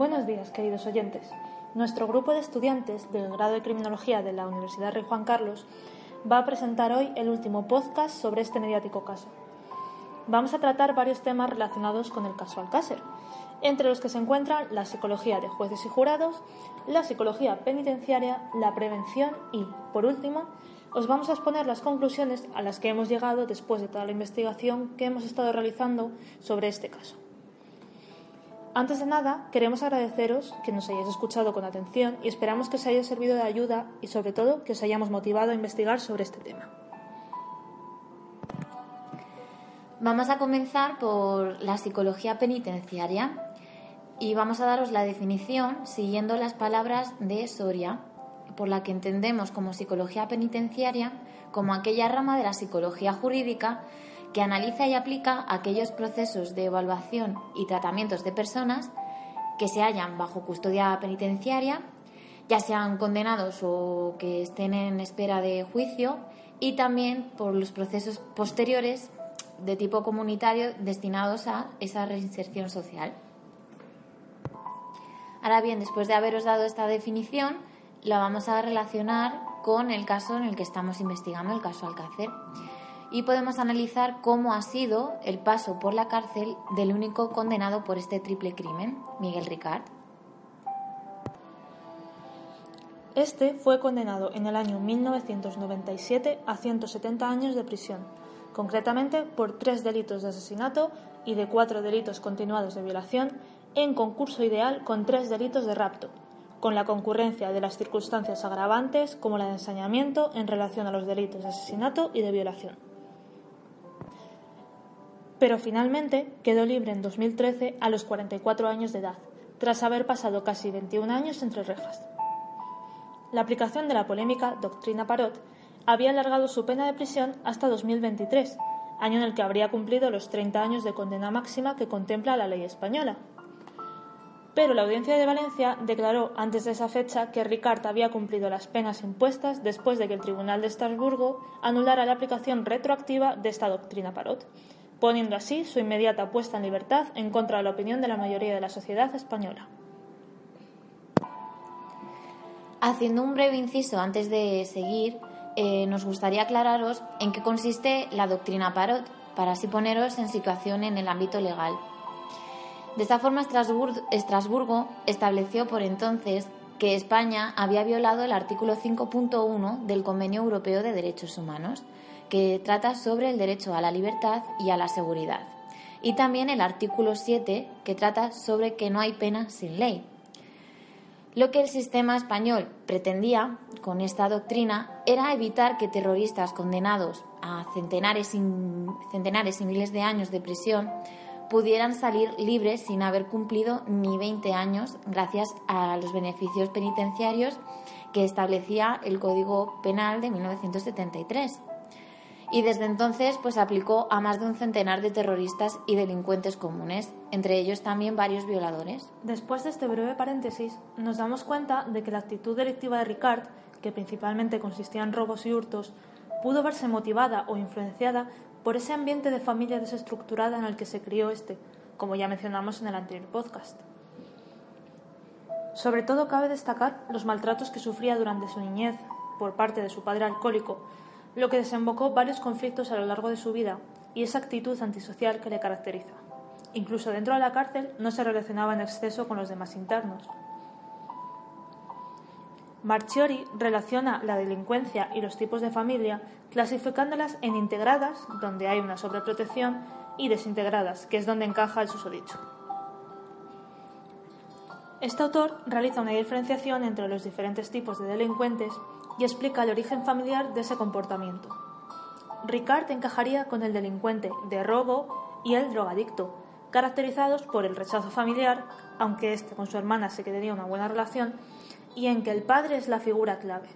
Buenos días, queridos oyentes. Nuestro grupo de estudiantes del grado de Criminología de la Universidad Rey Juan Carlos va a presentar hoy el último podcast sobre este mediático caso. Vamos a tratar varios temas relacionados con el caso Alcácer, entre los que se encuentran la psicología de jueces y jurados, la psicología penitenciaria, la prevención y, por último, os vamos a exponer las conclusiones a las que hemos llegado después de toda la investigación que hemos estado realizando sobre este caso. Antes de nada, queremos agradeceros que nos hayáis escuchado con atención y esperamos que os haya servido de ayuda y sobre todo que os hayamos motivado a investigar sobre este tema. Vamos a comenzar por la psicología penitenciaria y vamos a daros la definición siguiendo las palabras de Soria, por la que entendemos como psicología penitenciaria como aquella rama de la psicología jurídica que analiza y aplica aquellos procesos de evaluación y tratamientos de personas que se hallan bajo custodia penitenciaria, ya sean condenados o que estén en espera de juicio, y también por los procesos posteriores de tipo comunitario destinados a esa reinserción social. Ahora bien, después de haberos dado esta definición, la vamos a relacionar con el caso en el que estamos investigando, el caso Alcácer y podemos analizar cómo ha sido el paso por la cárcel del único condenado por este triple crimen, Miguel Ricard. Este fue condenado en el año 1997 a 170 años de prisión, concretamente por tres delitos de asesinato y de cuatro delitos continuados de violación, en concurso ideal con tres delitos de rapto, con la concurrencia de las circunstancias agravantes como la de ensañamiento en relación a los delitos de asesinato y de violación pero finalmente quedó libre en 2013 a los 44 años de edad, tras haber pasado casi 21 años entre rejas. La aplicación de la polémica doctrina Parot había alargado su pena de prisión hasta 2023, año en el que habría cumplido los 30 años de condena máxima que contempla la ley española. Pero la Audiencia de Valencia declaró antes de esa fecha que Ricard había cumplido las penas impuestas después de que el Tribunal de Estrasburgo anulara la aplicación retroactiva de esta doctrina Parot, poniendo así su inmediata puesta en libertad en contra de la opinión de la mayoría de la sociedad española. Haciendo un breve inciso antes de seguir, eh, nos gustaría aclararos en qué consiste la doctrina Parot, para así poneros en situación en el ámbito legal. De esta forma, Estrasburgo estableció por entonces que España había violado el artículo 5.1 del Convenio Europeo de Derechos Humanos, que trata sobre el derecho a la libertad y a la seguridad. Y también el artículo 7, que trata sobre que no hay pena sin ley. Lo que el sistema español pretendía con esta doctrina era evitar que terroristas condenados a centenares y, centenares y miles de años de prisión pudieran salir libres sin haber cumplido ni 20 años gracias a los beneficios penitenciarios que establecía el Código Penal de 1973 y desde entonces pues aplicó a más de un centenar de terroristas y delincuentes comunes, entre ellos también varios violadores. Después de este breve paréntesis, nos damos cuenta de que la actitud delictiva de Ricard, que principalmente consistía en robos y hurtos, pudo verse motivada o influenciada por ese ambiente de familia desestructurada en el que se crió este, como ya mencionamos en el anterior podcast. Sobre todo cabe destacar los maltratos que sufría durante su niñez por parte de su padre alcohólico, lo que desembocó varios conflictos a lo largo de su vida y esa actitud antisocial que le caracteriza. Incluso dentro de la cárcel no se relacionaba en exceso con los demás internos. Marchiori relaciona la delincuencia y los tipos de familia clasificándolas en integradas, donde hay una sobreprotección, y desintegradas, que es donde encaja el susodicho. Este autor realiza una diferenciación entre los diferentes tipos de delincuentes y explica el origen familiar de ese comportamiento. Ricard encajaría con el delincuente de robo y el drogadicto, caracterizados por el rechazo familiar, aunque este con su hermana se quedaría una buena relación, y en que el padre es la figura clave.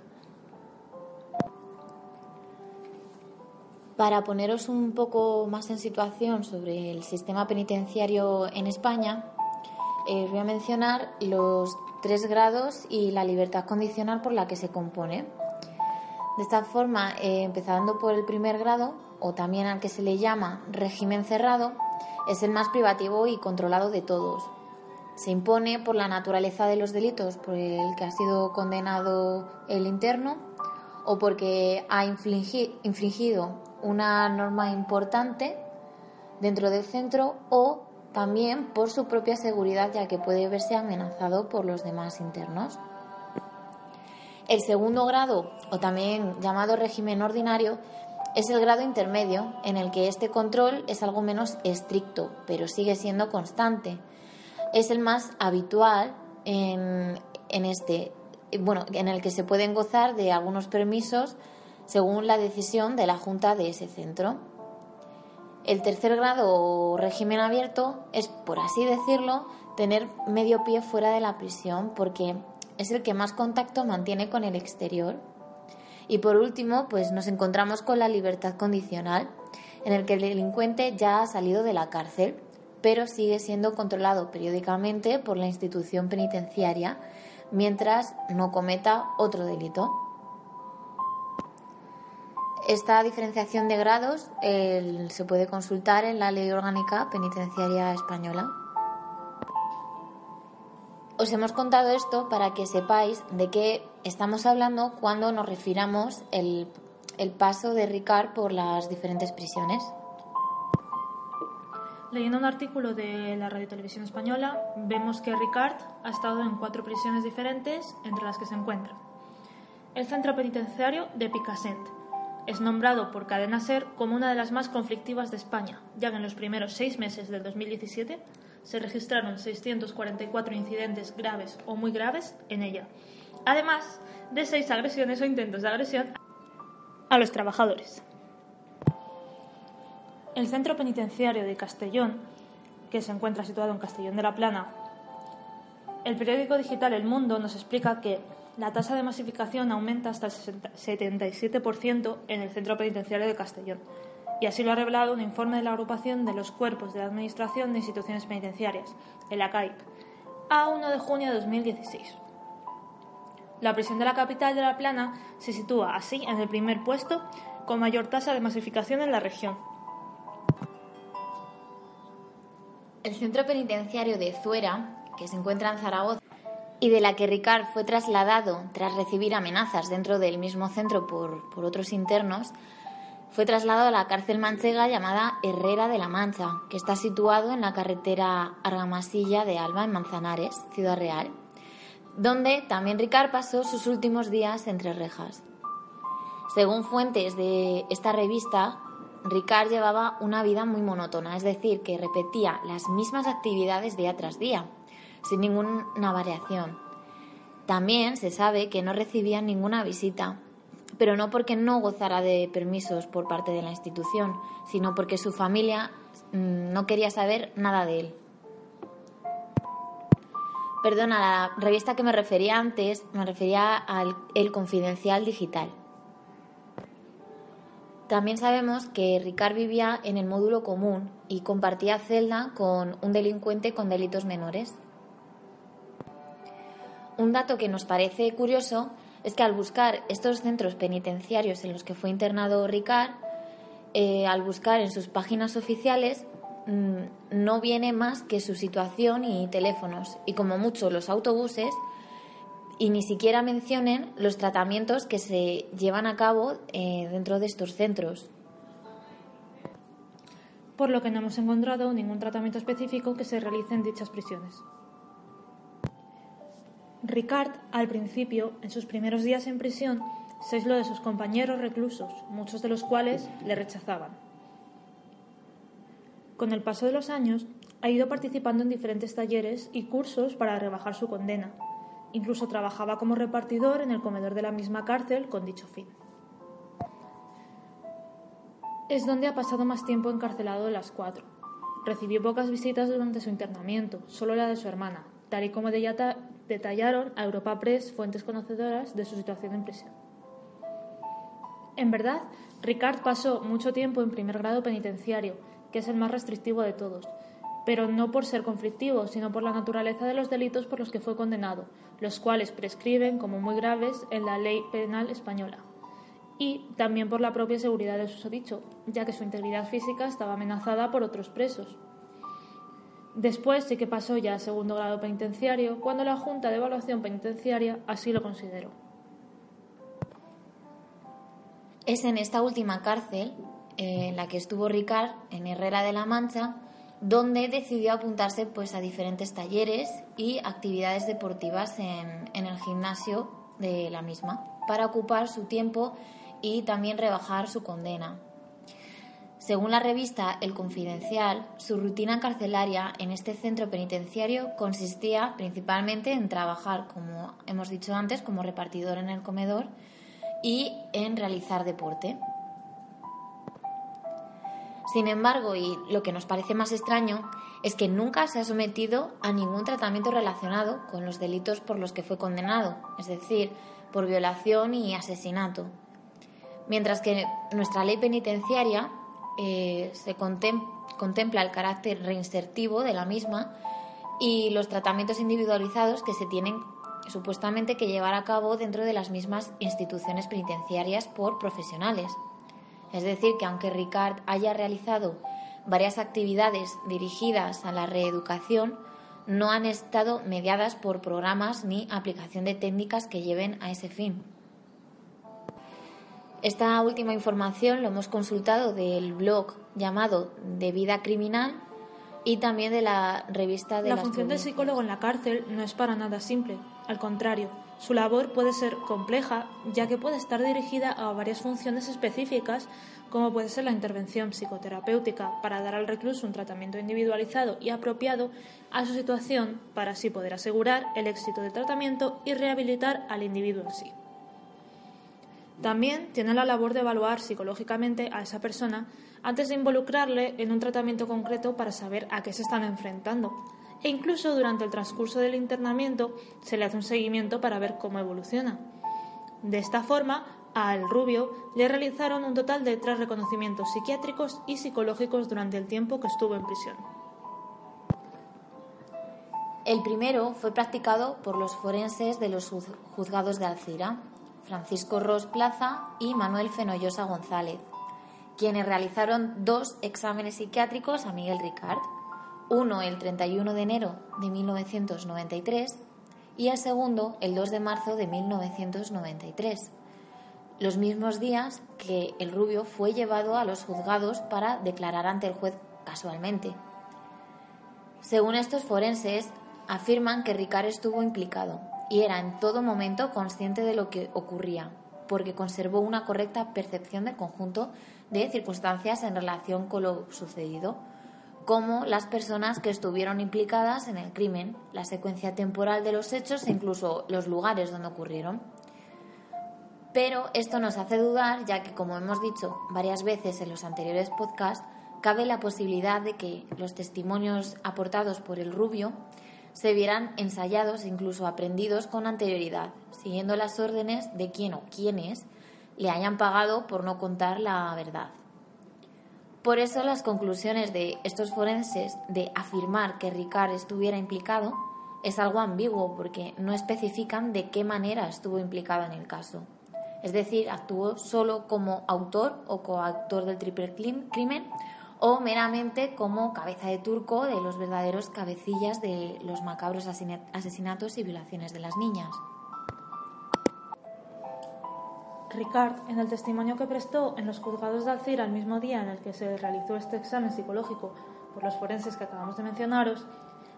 Para poneros un poco más en situación sobre el sistema penitenciario en España, eh, voy a mencionar los tres grados y la libertad condicional por la que se compone. De esta forma, eh, empezando por el primer grado, o también al que se le llama régimen cerrado, es el más privativo y controlado de todos. Se impone por la naturaleza de los delitos por el que ha sido condenado el interno o porque ha infringido una norma importante dentro del centro o también por su propia seguridad ya que puede verse amenazado por los demás internos. El segundo grado, o también llamado régimen ordinario, es el grado intermedio en el que este control es algo menos estricto, pero sigue siendo constante. Es el más habitual en, en este, bueno, en el que se pueden gozar de algunos permisos según la decisión de la Junta de ese centro. El tercer grado o régimen abierto es, por así decirlo, tener medio pie fuera de la prisión porque es el que más contacto mantiene con el exterior. Y por último, pues nos encontramos con la libertad condicional, en el que el delincuente ya ha salido de la cárcel, pero sigue siendo controlado periódicamente por la institución penitenciaria mientras no cometa otro delito. Esta diferenciación de grados se puede consultar en la Ley Orgánica Penitenciaria Española. Os hemos contado esto para que sepáis de qué estamos hablando cuando nos refiramos el, el paso de Ricard por las diferentes prisiones. Leyendo un artículo de la Radio Televisión Española, vemos que Ricard ha estado en cuatro prisiones diferentes, entre las que se encuentra el centro penitenciario de Picassent. Es nombrado por Cadena Ser como una de las más conflictivas de España, ya que en los primeros seis meses del 2017 se registraron 644 incidentes graves o muy graves en ella, además de seis agresiones o intentos de agresión a los trabajadores. El centro penitenciario de Castellón, que se encuentra situado en Castellón de la Plana, el periódico digital El Mundo nos explica que la tasa de masificación aumenta hasta el 77% en el centro penitenciario de Castellón, y así lo ha revelado un informe de la agrupación de los cuerpos de Administración de Instituciones Penitenciarias, el ACAIP, a 1 de junio de 2016. La prisión de la capital de La Plana se sitúa así en el primer puesto con mayor tasa de masificación en la región. El centro penitenciario de Zuera, que se encuentra en Zaragoza, y de la que Ricard fue trasladado tras recibir amenazas dentro del mismo centro por, por otros internos, fue trasladado a la cárcel manchega llamada Herrera de la Mancha, que está situado en la carretera Argamasilla de Alba, en Manzanares, Ciudad Real, donde también Ricard pasó sus últimos días entre rejas. Según fuentes de esta revista, Ricard llevaba una vida muy monótona, es decir, que repetía las mismas actividades día tras día, sin ninguna variación. También se sabe que no recibía ninguna visita pero no porque no gozara de permisos por parte de la institución, sino porque su familia mm, no quería saber nada de él. Perdona, la revista que me refería antes me refería al El Confidencial Digital. También sabemos que Ricard vivía en el módulo común y compartía celda con un delincuente con delitos menores. Un dato que nos parece curioso es que al buscar estos centros penitenciarios en los que fue internado Ricard, eh, al buscar en sus páginas oficiales, mm, no viene más que su situación y teléfonos, y como mucho los autobuses, y ni siquiera mencionen los tratamientos que se llevan a cabo eh, dentro de estos centros. Por lo que no hemos encontrado ningún tratamiento específico que se realice en dichas prisiones. Ricard, al principio, en sus primeros días en prisión, se aisló de sus compañeros reclusos, muchos de los cuales le rechazaban. Con el paso de los años, ha ido participando en diferentes talleres y cursos para rebajar su condena. Incluso trabajaba como repartidor en el comedor de la misma cárcel con dicho fin. es donde ha pasado más tiempo encarcelado de las cuatro. Recibió pocas visitas durante su internamiento, solo la de su hermana, tal y como detallaron a Europa Press fuentes conocedoras de su situación en prisión. En verdad, Ricard pasó mucho tiempo en primer grado penitenciario, que es el más restrictivo de todos, pero no por ser conflictivo, sino por la naturaleza de los delitos por los que fue condenado, los cuales prescriben como muy graves en la ley penal española. Y también por la propia seguridad de susodicho, ya que su integridad física estaba amenazada por otros presos. Después sí que pasó ya a segundo grado penitenciario, cuando la Junta de Evaluación Penitenciaria así lo consideró. Es en esta última cárcel, eh, en la que estuvo Ricard, en Herrera de la Mancha, donde decidió apuntarse pues, a diferentes talleres y actividades deportivas en, en el gimnasio de la misma, para ocupar su tiempo y también rebajar su condena. Según la revista El Confidencial, su rutina carcelaria en este centro penitenciario consistía principalmente en trabajar, como hemos dicho antes, como repartidor en el comedor y en realizar deporte. Sin embargo, y lo que nos parece más extraño, es que nunca se ha sometido a ningún tratamiento relacionado con los delitos por los que fue condenado, es decir, por violación y asesinato. Mientras que nuestra ley penitenciaria eh, se contempla el carácter reinsertivo de la misma y los tratamientos individualizados que se tienen supuestamente que llevar a cabo dentro de las mismas instituciones penitenciarias por profesionales. Es decir, que aunque Ricard haya realizado varias actividades dirigidas a la reeducación, no han estado mediadas por programas ni aplicación de técnicas que lleven a ese fin. Esta última información lo hemos consultado del blog llamado De Vida Criminal y también de la revista de la función del psicólogo en la cárcel no es para nada simple. Al contrario, su labor puede ser compleja, ya que puede estar dirigida a varias funciones específicas, como puede ser la intervención psicoterapéutica para dar al recluso un tratamiento individualizado y apropiado a su situación para así poder asegurar el éxito del tratamiento y rehabilitar al individuo en sí. También tiene la labor de evaluar psicológicamente a esa persona antes de involucrarle en un tratamiento concreto para saber a qué se están enfrentando e incluso durante el transcurso del internamiento se le hace un seguimiento para ver cómo evoluciona. De esta forma, al rubio le realizaron un total de tres reconocimientos psiquiátricos y psicológicos durante el tiempo que estuvo en prisión. El primero fue practicado por los forenses de los juzgados de Alcira, Francisco Ros Plaza y Manuel Fenollosa González, quienes realizaron dos exámenes psiquiátricos a Miguel Ricard uno el 31 de enero de 1993 y el segundo el 2 de marzo de 1993, los mismos días que el rubio fue llevado a los juzgados para declarar ante el juez casualmente. Según estos forenses, afirman que Ricard estuvo implicado y era en todo momento consciente de lo que ocurría, porque conservó una correcta percepción del conjunto de circunstancias en relación con lo sucedido, como las personas que estuvieron implicadas en el crimen, la secuencia temporal de los hechos e incluso los lugares donde ocurrieron. Pero esto nos hace dudar, ya que, como hemos dicho varias veces en los anteriores podcasts, cabe la posibilidad de que los testimonios aportados por el rubio se vieran ensayados e incluso aprendidos con anterioridad, siguiendo las órdenes de quien o quienes le hayan pagado por no contar la verdad. Por eso las conclusiones de estos forenses de afirmar que Ricard estuviera implicado es algo ambiguo porque no especifican de qué manera estuvo implicado en el caso. Es decir, actuó solo como autor o coautor del triple crimen o meramente como cabeza de turco de los verdaderos cabecillas de los macabros asesinatos y violaciones de las niñas. Ricard, en el testimonio que prestó en los juzgados de Alcira el mismo día en el que se realizó este examen psicológico por los forenses que acabamos de mencionaros,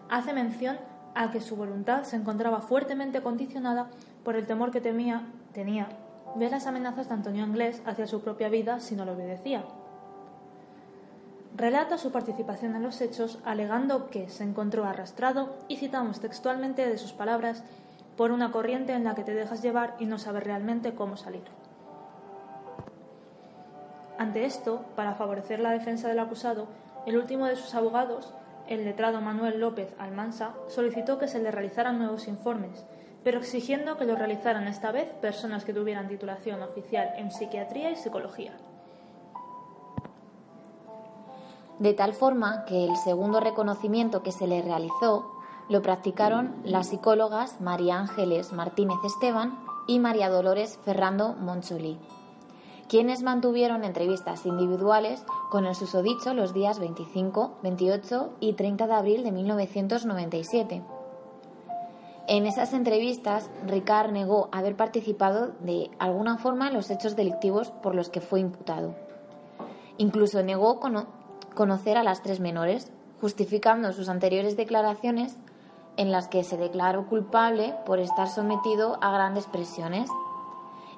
hace mención a que su voluntad se encontraba fuertemente condicionada por el temor que tenía de las amenazas de Antonio Anglés hacia su propia vida si no lo obedecía. Relata su participación en los hechos alegando que se encontró arrastrado, y citamos textualmente de sus palabras, por una corriente en la que te dejas llevar y no sabes realmente cómo salir. Ante esto, para favorecer la defensa del acusado, el último de sus abogados, el letrado Manuel López Almansa, solicitó que se le realizaran nuevos informes, pero exigiendo que los realizaran esta vez personas que tuvieran titulación oficial en psiquiatría y psicología. De tal forma que el segundo reconocimiento que se le realizó lo practicaron las psicólogas María Ángeles Martínez Esteban y María Dolores Ferrando Moncholí, quienes mantuvieron entrevistas individuales con el susodicho los días 25, 28 y 30 de abril de 1997. En esas entrevistas, Ricard negó haber participado de alguna forma en los hechos delictivos por los que fue imputado. Incluso negó conocer a las tres menores, justificando sus anteriores declaraciones en las que se declaró culpable por estar sometido a grandes presiones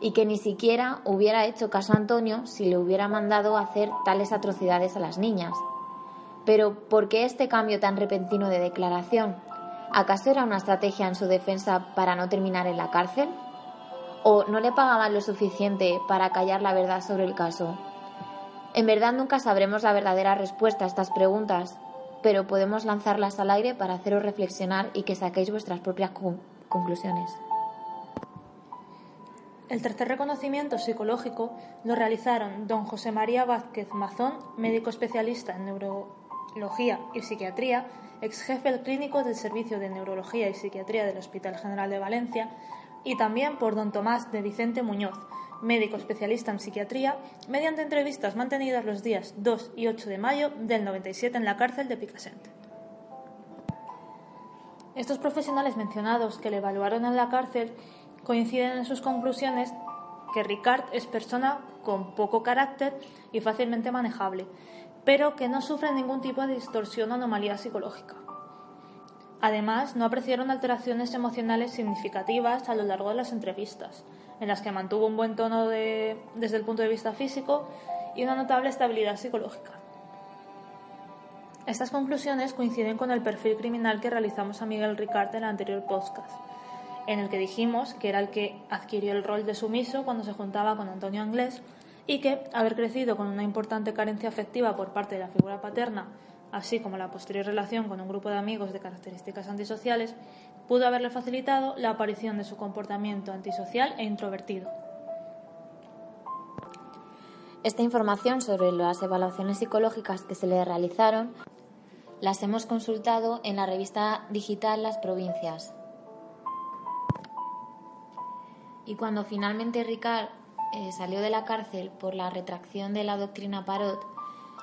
y que ni siquiera hubiera hecho caso a Antonio si le hubiera mandado hacer tales atrocidades a las niñas. Pero ¿por qué este cambio tan repentino de declaración? ¿Acaso era una estrategia en su defensa para no terminar en la cárcel? ¿O no le pagaban lo suficiente para callar la verdad sobre el caso? En verdad nunca sabremos la verdadera respuesta a estas preguntas, pero podemos lanzarlas al aire para haceros reflexionar y que saquéis vuestras propias conclusiones. El tercer reconocimiento psicológico lo realizaron don José María Vázquez Mazón, médico especialista en neurología y psiquiatría, ex jefe clínico del Servicio de Neurología y Psiquiatría del Hospital General de Valencia, y también por don Tomás de Vicente Muñoz, médico especialista en psiquiatría, mediante entrevistas mantenidas los días 2 y 8 de mayo del 97 en la cárcel de Picassent. Estos profesionales mencionados que le evaluaron en la cárcel coinciden en sus conclusiones que Ricard es persona con poco carácter y fácilmente manejable, pero que no sufre ningún tipo de distorsión o anomalía psicológica. Además, no apreciaron alteraciones emocionales significativas a lo largo de las entrevistas, en las que mantuvo un buen tono desde el punto de vista físico y una notable estabilidad psicológica. Estas conclusiones coinciden con el perfil criminal que realizamos a Miguel Ricard en el anterior podcast, en el que dijimos que era el que adquirió el rol de sumiso cuando se juntaba con Antonio Anglés y que, haber crecido con una importante carencia afectiva por parte de la figura paterna, así como la posterior relación con un grupo de amigos de características antisociales, pudo haberle facilitado la aparición de su comportamiento antisocial e introvertido. Esta información sobre las evaluaciones psicológicas que se le realizaron las hemos consultado en la revista digital Las Provincias. Y cuando finalmente Ricard eh, salió de la cárcel por la retracción de la doctrina Parot,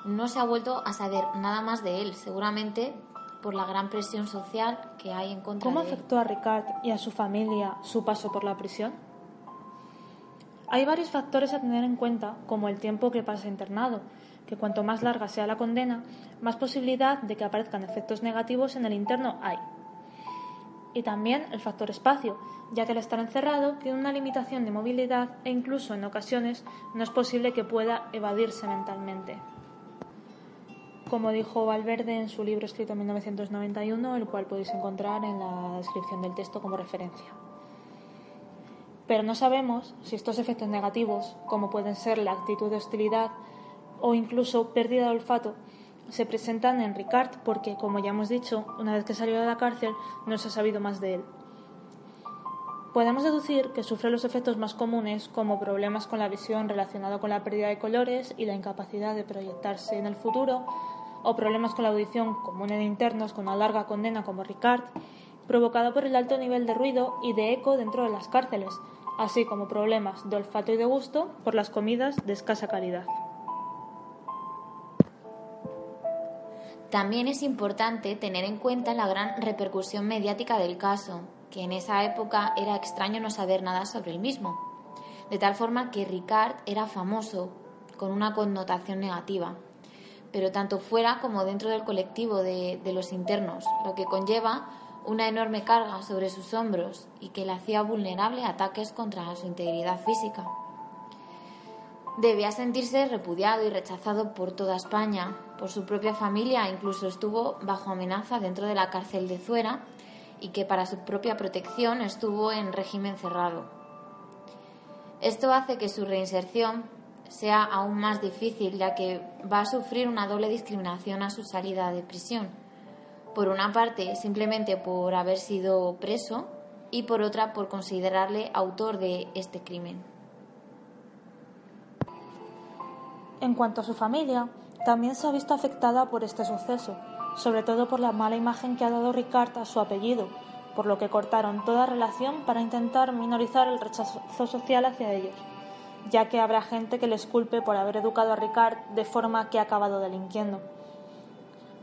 no se ha vuelto a saber nada más de él, seguramente por la gran presión social que hay en contra ¿Cómo de él. afectó a Ricard y a su familia su paso por la prisión? Hay varios factores a tener en cuenta, como el tiempo que pasa internado, que cuanto más larga sea la condena, más posibilidad de que aparezcan efectos negativos en el interno hay. Y también el factor espacio, ya que al estar encerrado tiene una limitación de movilidad e incluso en ocasiones no es posible que pueda evadirse mentalmente como dijo Valverde en su libro escrito en 1991, el cual podéis encontrar en la descripción del texto como referencia. Pero no sabemos si estos efectos negativos, como pueden ser la actitud de hostilidad o incluso pérdida de olfato, se presentan en Ricard porque, como ya hemos dicho, una vez que salió de la cárcel no se ha sabido más de él. Podemos deducir que sufre los efectos más comunes como problemas con la visión relacionados con la pérdida de colores y la incapacidad de proyectarse en el futuro, o problemas con la audición común en internos con una larga condena como Ricard, provocado por el alto nivel de ruido y de eco dentro de las cárceles, así como problemas de olfato y de gusto por las comidas de escasa calidad. También es importante tener en cuenta la gran repercusión mediática del caso, que en esa época era extraño no saber nada sobre el mismo, de tal forma que Ricard era famoso, con una connotación negativa pero tanto fuera como dentro del colectivo de, los internos, lo que conlleva una enorme carga sobre sus hombros y que le hacía vulnerable a ataques contra su integridad física. Debía sentirse repudiado y rechazado por toda España, por su propia familia, incluso estuvo bajo amenaza dentro de la cárcel de Zuera y que para su propia protección estuvo en régimen cerrado. Esto hace que su reinserción sea aún más difícil, ya que va a sufrir una doble discriminación a su salida de prisión. Por una parte, simplemente por haber sido preso y por otra, por considerarle autor de este crimen. En cuanto a su familia, también se ha visto afectada por este suceso, sobre todo por la mala imagen que ha dado Ricard a su apellido, por lo que cortaron toda relación para intentar minorizar el rechazo social hacia ellos, ya que habrá gente que les culpe por haber educado a Ricard de forma que ha acabado delinquiendo.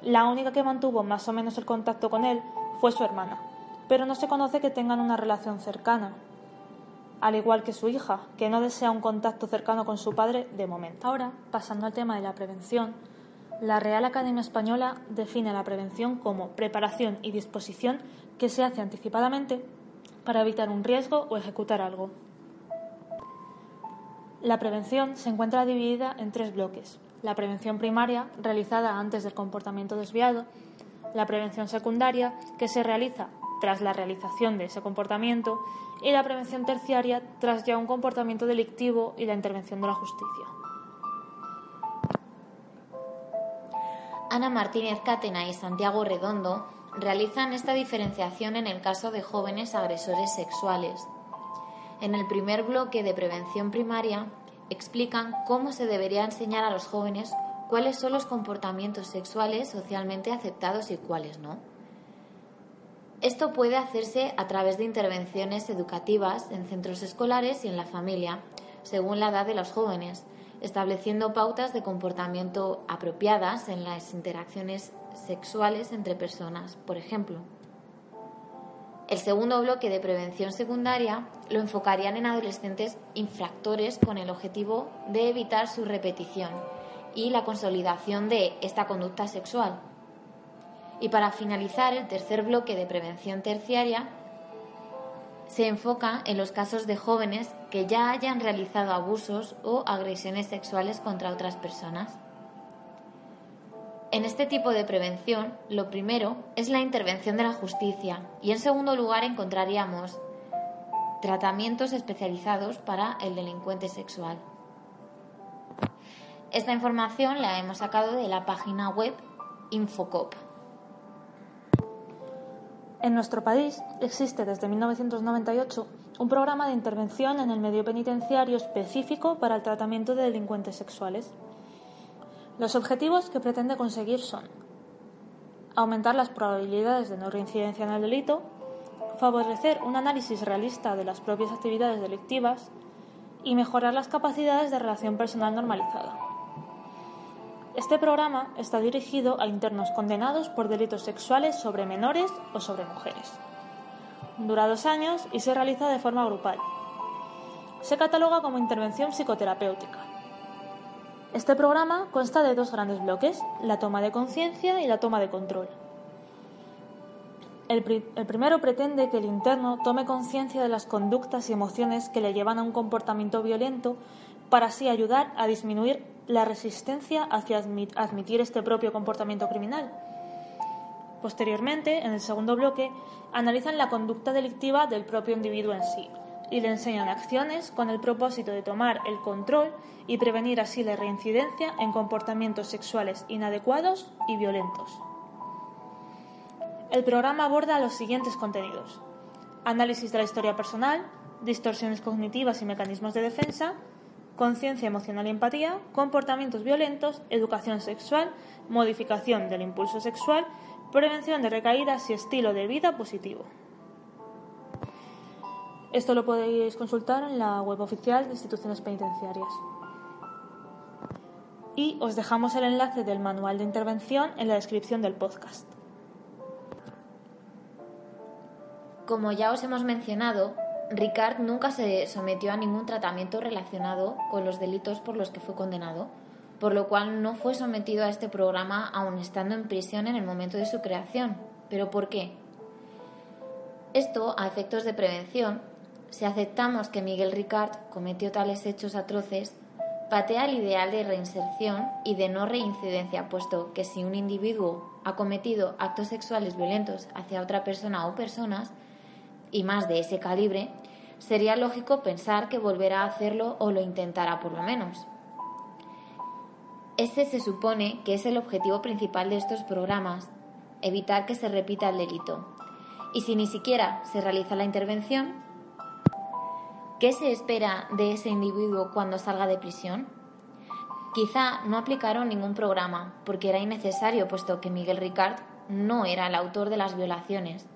La única que mantuvo más o menos el contacto con él fue su hermana, pero no se conoce que tengan una relación cercana, al igual que su hija, que no desea un contacto cercano con su padre de momento. Ahora, pasando al tema de la prevención, la Real Academia Española define la prevención como preparación y disposición que se hace anticipadamente para evitar un riesgo o ejecutar algo. La prevención se encuentra dividida en tres bloques. La prevención primaria, realizada antes del comportamiento desviado, la prevención secundaria, que se realiza tras la realización de ese comportamiento, y la prevención terciaria tras ya un comportamiento delictivo y la intervención de la justicia. Ana Martínez Catena y Santiago Redondo realizan esta diferenciación en el caso de jóvenes agresores sexuales. En el primer bloque de prevención primaria explican cómo se debería enseñar a los jóvenes cuáles son los comportamientos sexuales socialmente aceptados y cuáles no. Esto puede hacerse a través de intervenciones educativas en centros escolares y en la familia, según la edad de los jóvenes, estableciendo pautas de comportamiento apropiadas en las interacciones sexuales entre personas, por ejemplo. El segundo bloque de prevención secundaria lo enfocarían en adolescentes infractores con el objetivo de evitar su repetición y la consolidación de esta conducta sexual. Y para finalizar, el tercer bloque de prevención terciaria se enfoca en los casos de jóvenes que ya hayan realizado abusos o agresiones sexuales contra otras personas. En este tipo de prevención, lo primero es la intervención de la justicia y en segundo lugar encontraríamos tratamientos especializados para el delincuente sexual. Esta información la hemos sacado de la página web Infocop. En nuestro país existe desde 1998 un programa de intervención en el medio penitenciario específico para el tratamiento de delincuentes sexuales. Los objetivos que pretende conseguir son aumentar las probabilidades de no reincidencia en el delito, favorecer un análisis realista de las propias actividades delictivas y mejorar las capacidades de relación personal normalizada. Este programa está dirigido a internos condenados por delitos sexuales sobre menores o sobre mujeres. Dura dos años y se realiza de forma grupal. Se cataloga como intervención psicoterapéutica. Este programa consta de dos grandes bloques, la toma de conciencia y la toma de control. El, primero pretende que el interno tome conciencia de las conductas y emociones que le llevan a un comportamiento violento para así ayudar a disminuir la resistencia hacia admitir este propio comportamiento criminal. Posteriormente, en el segundo bloque, analizan la conducta delictiva del propio individuo en sí y le enseñan acciones con el propósito de tomar el control y prevenir así la reincidencia en comportamientos sexuales inadecuados y violentos. El programa aborda los siguientes contenidos. Análisis de la historia personal, distorsiones cognitivas y mecanismos de defensa, conciencia emocional y empatía, comportamientos violentos, educación sexual, modificación del impulso sexual, prevención de recaídas y estilo de vida positivo. Esto lo podéis consultar en la web oficial de instituciones penitenciarias. Y os dejamos el enlace del manual de intervención en la descripción del podcast. Como ya os hemos mencionado, Ricard nunca se sometió a ningún tratamiento relacionado con los delitos por los que fue condenado, por lo cual no fue sometido a este programa aun estando en prisión en el momento de su creación. ¿Pero por qué? Esto, a efectos de prevención, si aceptamos que Miguel Ricard cometió tales hechos atroces, patea el ideal de reinserción y de no reincidencia, puesto que si un individuo ha cometido actos sexuales violentos hacia otra persona o personas, y más de ese calibre, sería lógico pensar que volverá a hacerlo o lo intentará por lo menos. Ese se supone que es el objetivo principal de estos programas, evitar que se repita el delito. Y si ni siquiera se realiza la intervención, ¿qué se espera de ese individuo cuando salga de prisión? Quizá no aplicaron ningún programa, porque era innecesario, puesto que Miguel Ricard no era el autor de las violaciones.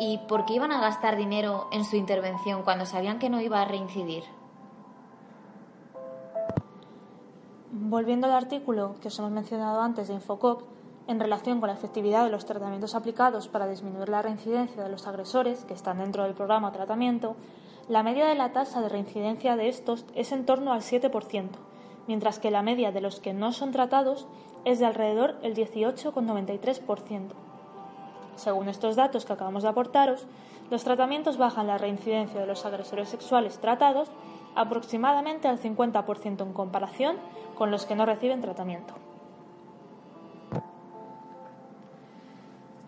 ¿Y por qué iban a gastar dinero en su intervención cuando sabían que no iba a reincidir? Volviendo al artículo que os hemos mencionado antes de Infococ, en relación con la efectividad de los tratamientos aplicados para disminuir la reincidencia de los agresores que están dentro del programa de tratamiento, la media de la tasa de reincidencia de estos es en torno al 7%, mientras que la media de los que no son tratados es de alrededor el 18,93%. Según estos datos que acabamos de aportaros, los tratamientos bajan la reincidencia de los agresores sexuales tratados aproximadamente al 50% en comparación con los que no reciben tratamiento.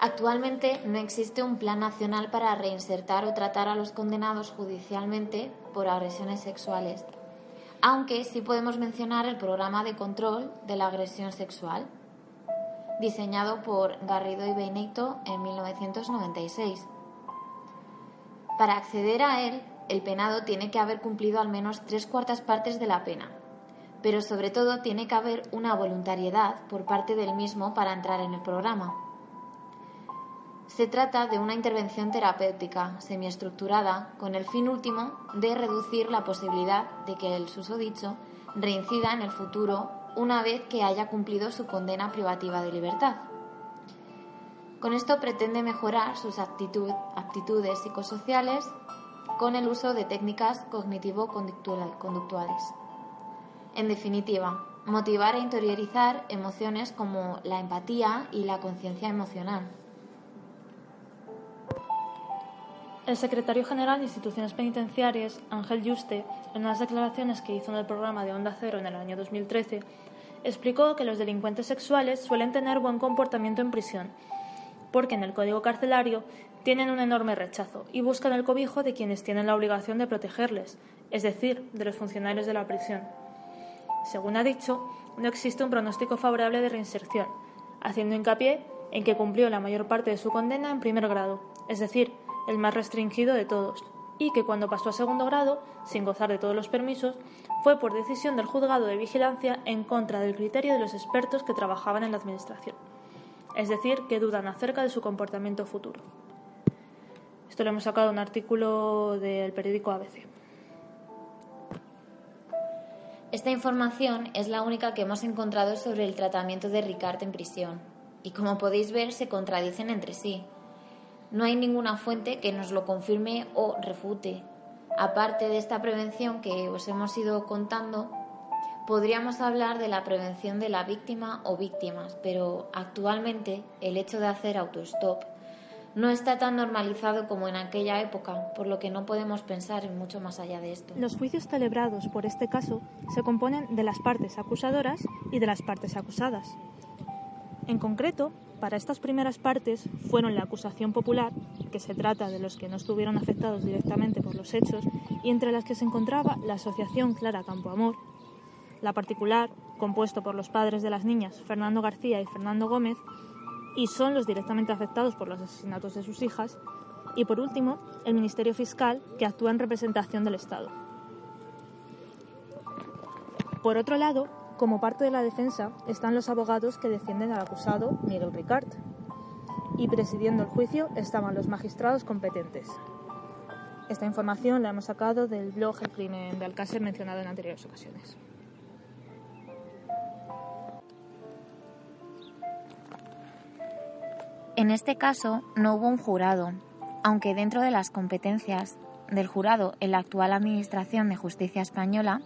Actualmente no existe un plan nacional para reinsertar o tratar a los condenados judicialmente por agresiones sexuales aunque sí podemos mencionar el programa de control de la agresión sexual, diseñado por Garrido y Benito en 1996. Para acceder a él, el penado tiene que haber cumplido al menos tres cuartas partes de la pena, pero sobre todo tiene que haber una voluntariedad por parte del mismo para entrar en el programa. Se trata de una intervención terapéutica semiestructurada con el fin último de reducir la posibilidad de que el susodicho reincida en el futuro una vez que haya cumplido su condena privativa de libertad. Con esto pretende mejorar sus aptitudes psicosociales con el uso de técnicas cognitivo-conductuales. En definitiva, motivar e interiorizar emociones como la empatía y la conciencia emocional. El secretario general de Instituciones Penitenciarias, Ángel Yuste, en unas declaraciones que hizo en el programa de Onda Cero en el año 2013, explicó que los delincuentes sexuales suelen tener buen comportamiento en prisión, porque en el código carcelario tienen un enorme rechazo y buscan el cobijo de quienes tienen la obligación de protegerles, es decir, de los funcionarios de la prisión. Según ha dicho, no existe un pronóstico favorable de reinserción, haciendo hincapié en que cumplió la mayor parte de su condena en primer grado, es decir, el más restringido de todos, y que cuando pasó a segundo grado, sin gozar de todos los permisos, fue por decisión del juzgado de vigilancia en contra del criterio de los expertos que trabajaban en la Administración, es decir, que dudan acerca de su comportamiento futuro. Esto lo hemos sacado de un artículo del periódico ABC. Esta información es la única que hemos encontrado sobre el tratamiento de Ricard en prisión, y como podéis ver se contradicen entre sí. No hay ninguna fuente que nos lo confirme o refute. Aparte de esta prevención que os hemos ido contando, podríamos hablar de la prevención de la víctima o víctimas, pero actualmente el hecho de hacer autostop no está tan normalizado como en aquella época, por lo que no podemos pensar en mucho más allá de esto. Los juicios celebrados por este caso se componen de las partes acusadoras y de las partes acusadas. En concreto, para estas primeras partes fueron la acusación popular, que se trata de los que no estuvieron afectados directamente por los hechos, y entre las que se encontraba la Asociación Clara Campoamor, la particular, compuesto por los padres de las niñas Fernando García y Fernando Gómez, y son los directamente afectados por los asesinatos de sus hijas, y por último, el Ministerio Fiscal, que actúa en representación del Estado. Por otro lado, como parte de la defensa están los abogados que defienden al acusado Miguel Ricard. Y presidiendo el juicio estaban los magistrados competentes. Esta información la hemos sacado del blog El crimen de Alcácer mencionado en anteriores ocasiones. En este caso no hubo un jurado, aunque dentro de las competencias del jurado en la actual Administración de Justicia Española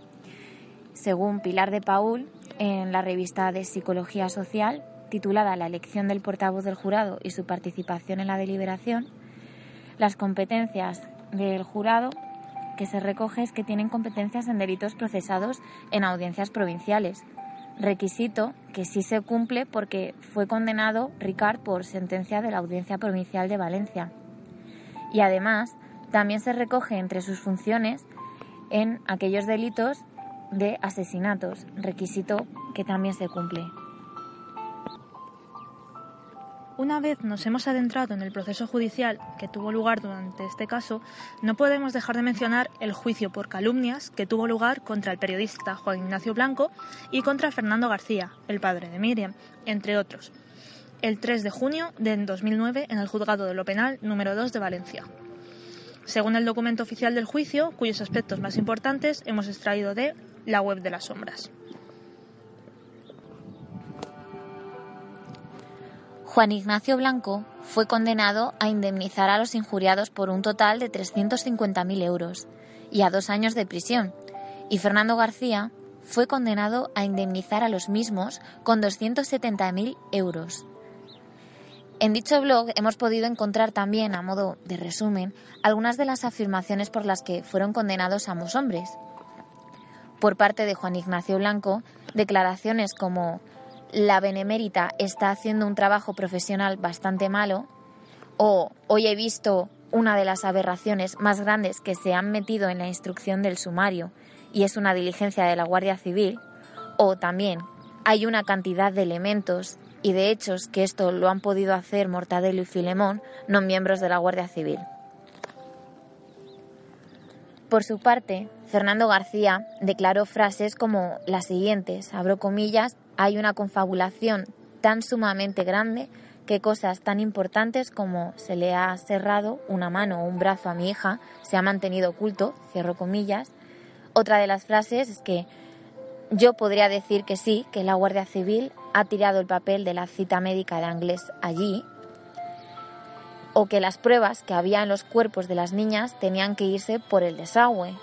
según Pilar de Paul, en la revista de Psicología Social, titulada La elección del portavoz del jurado y su participación en la deliberación, las competencias del jurado que se recoge es que tienen competencias en delitos procesados en audiencias provinciales, requisito que sí se cumple porque fue condenado Ricard por sentencia de la Audiencia Provincial de Valencia. Y además, también se recoge entre sus funciones en aquellos delitos de asesinatos, requisito que también se cumple. Una vez nos hemos adentrado en el proceso judicial que tuvo lugar durante este caso, no podemos dejar de mencionar el juicio por calumnias que tuvo lugar contra el periodista Juan Ignacio Blanco y contra Fernando García, el padre de Miriam, entre otros, el 3 de junio de 2009 en el Juzgado de lo Penal número 2 de Valencia. Según el documento oficial del juicio, cuyos aspectos más importantes hemos extraído de la web de las sombras. Juan Ignacio Blanco fue condenado a indemnizar a los injuriados por un total de 350.000 euros y a dos años de prisión, y Fernando García fue condenado a indemnizar a los mismos con 270.000 euros. En dicho blog hemos podido encontrar también, a modo de resumen, algunas de las afirmaciones por las que fueron condenados ambos hombres. Por parte de Juan Ignacio Blanco, declaraciones como la benemérita está haciendo un trabajo profesional bastante malo o hoy he visto una de las aberraciones más grandes que se han metido en la instrucción del sumario y es una diligencia de la Guardia Civil o también hay una cantidad de elementos y de hechos que esto lo han podido hacer Mortadelo y Filemón, no miembros de la Guardia Civil. Por su parte, Fernando García declaró frases como las siguientes, abro comillas, hay una confabulación tan sumamente grande que cosas tan importantes como se le ha cerrado una mano o un brazo a mi hija se ha mantenido oculto, cierro comillas. Otra de las frases es que yo podría decir que sí, que la Guardia Civil ha tirado el papel de la cita médica de inglés allí, o que las pruebas que había en los cuerpos de las niñas tenían que irse por el desagüe.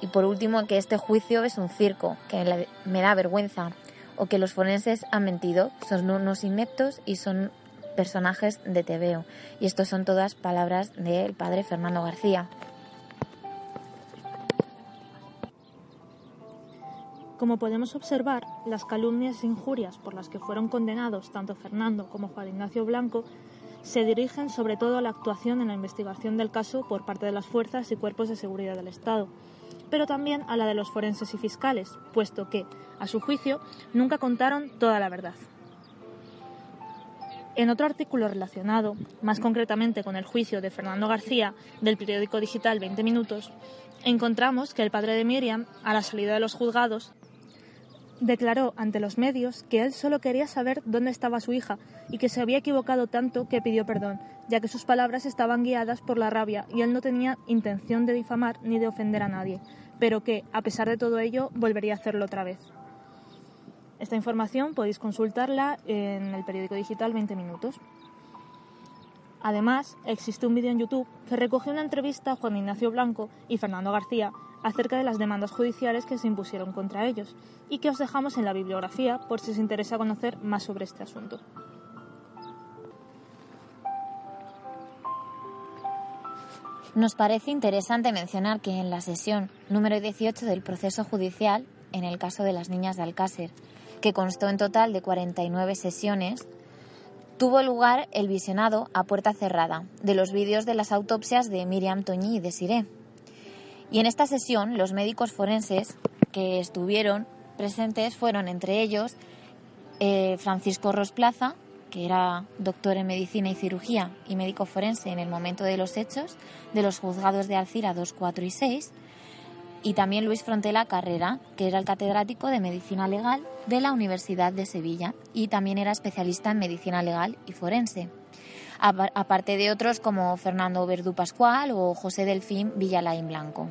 Y por último, que este juicio es un circo, que me da vergüenza o que los forenses han mentido, son unos ineptos y son personajes de tebeo. Y estas son todas palabras del padre Fernando García. Como podemos observar, las calumnias e injurias por las que fueron condenados tanto Fernando como Juan Ignacio Blanco se dirigen sobre todo a la actuación en la investigación del caso por parte de las fuerzas y cuerpos de seguridad del Estado, pero también a la de los forenses y fiscales, puesto que, a su juicio, nunca contaron toda la verdad. En otro artículo relacionado, más concretamente con el juicio de Fernando García del periódico digital 20 Minutos, encontramos que el padre de Miriam, a la salida de los juzgados, declaró ante los medios que él solo quería saber dónde estaba su hija y que se había equivocado tanto que pidió perdón, ya que sus palabras estaban guiadas por la rabia y él no tenía intención de difamar ni de ofender a nadie, pero que, a pesar de todo ello, volvería a hacerlo otra vez. Esta información podéis consultarla en el periódico digital 20 minutos. Además, existe un vídeo en YouTube que recoge una entrevista a Juan Ignacio Blanco y Fernando García acerca de las demandas judiciales que se impusieron contra ellos y que os dejamos en la bibliografía por si os interesa conocer más sobre este asunto. Nos parece interesante mencionar que en la sesión número 18 del proceso judicial, en el caso de las niñas de Alcácer, que constó en total de 49 sesiones, tuvo lugar el visionado a puerta cerrada de los vídeos de las autopsias de Miriam Toñi y de Siré. Y en esta sesión los médicos forenses que estuvieron presentes fueron entre ellos eh, Francisco Rosplaza, que era doctor en medicina y cirugía y médico forense en el momento de los hechos de los juzgados de Alcira 2, 4 y 6, y también Luis Frontela Carrera, que era el catedrático de medicina legal de la Universidad de Sevilla y también era especialista en medicina legal y forense, aparte de otros como Fernando Verdú Pascual o José Delfín Villalain Blanco.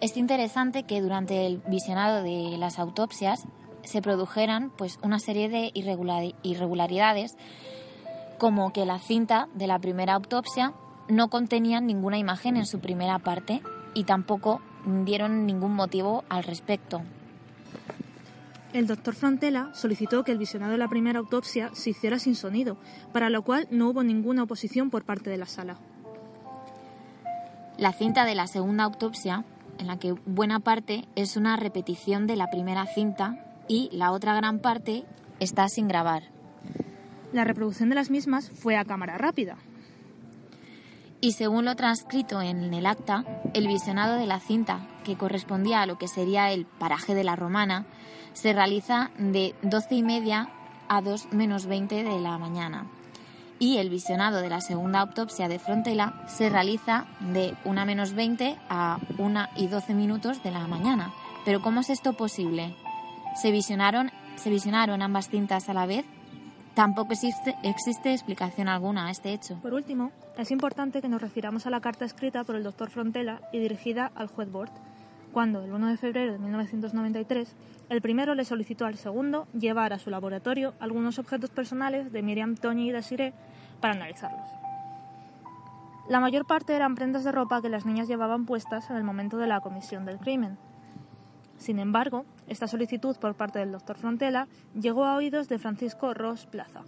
Es interesante que durante el visionado de las autopsias se produjeran pues una serie de irregularidades como que la cinta de la primera autopsia no contenía ninguna imagen en su primera parte y tampoco dieron ningún motivo al respecto. El doctor Frontela solicitó que el visionado de la primera autopsia se hiciera sin sonido, para lo cual no hubo ninguna oposición por parte de la sala. La cinta de la segunda autopsia en la que buena parte es una repetición de la primera cinta y la otra gran parte está sin grabar. La reproducción de las mismas fue a cámara rápida. Y según lo transcrito en el acta, el visionado de la cinta, que correspondía a lo que sería el paraje de la Romana, se realiza de 12 y media a 2 menos 20 de la mañana. Y el visionado de la segunda autopsia de Frontela se realiza de 1 menos 20 a 1 y 12 minutos de la mañana. Pero ¿cómo es esto posible? ¿Se visionaron, se visionaron ambas cintas a la vez? Tampoco existe, existe explicación alguna a este hecho. Por último, es importante que nos refiramos a la carta escrita por el doctor Frontela y dirigida al juez Bort, cuando, el 1 de febrero de 1993, el primero le solicitó al segundo llevar a su laboratorio algunos objetos personales de Miriam, Tony y Desiree para analizarlos. La mayor parte eran prendas de ropa que las niñas llevaban puestas en el momento de la comisión del crimen. Sin embargo, esta solicitud por parte del doctor Frontela llegó a oídos de Francisco Ross Plaza,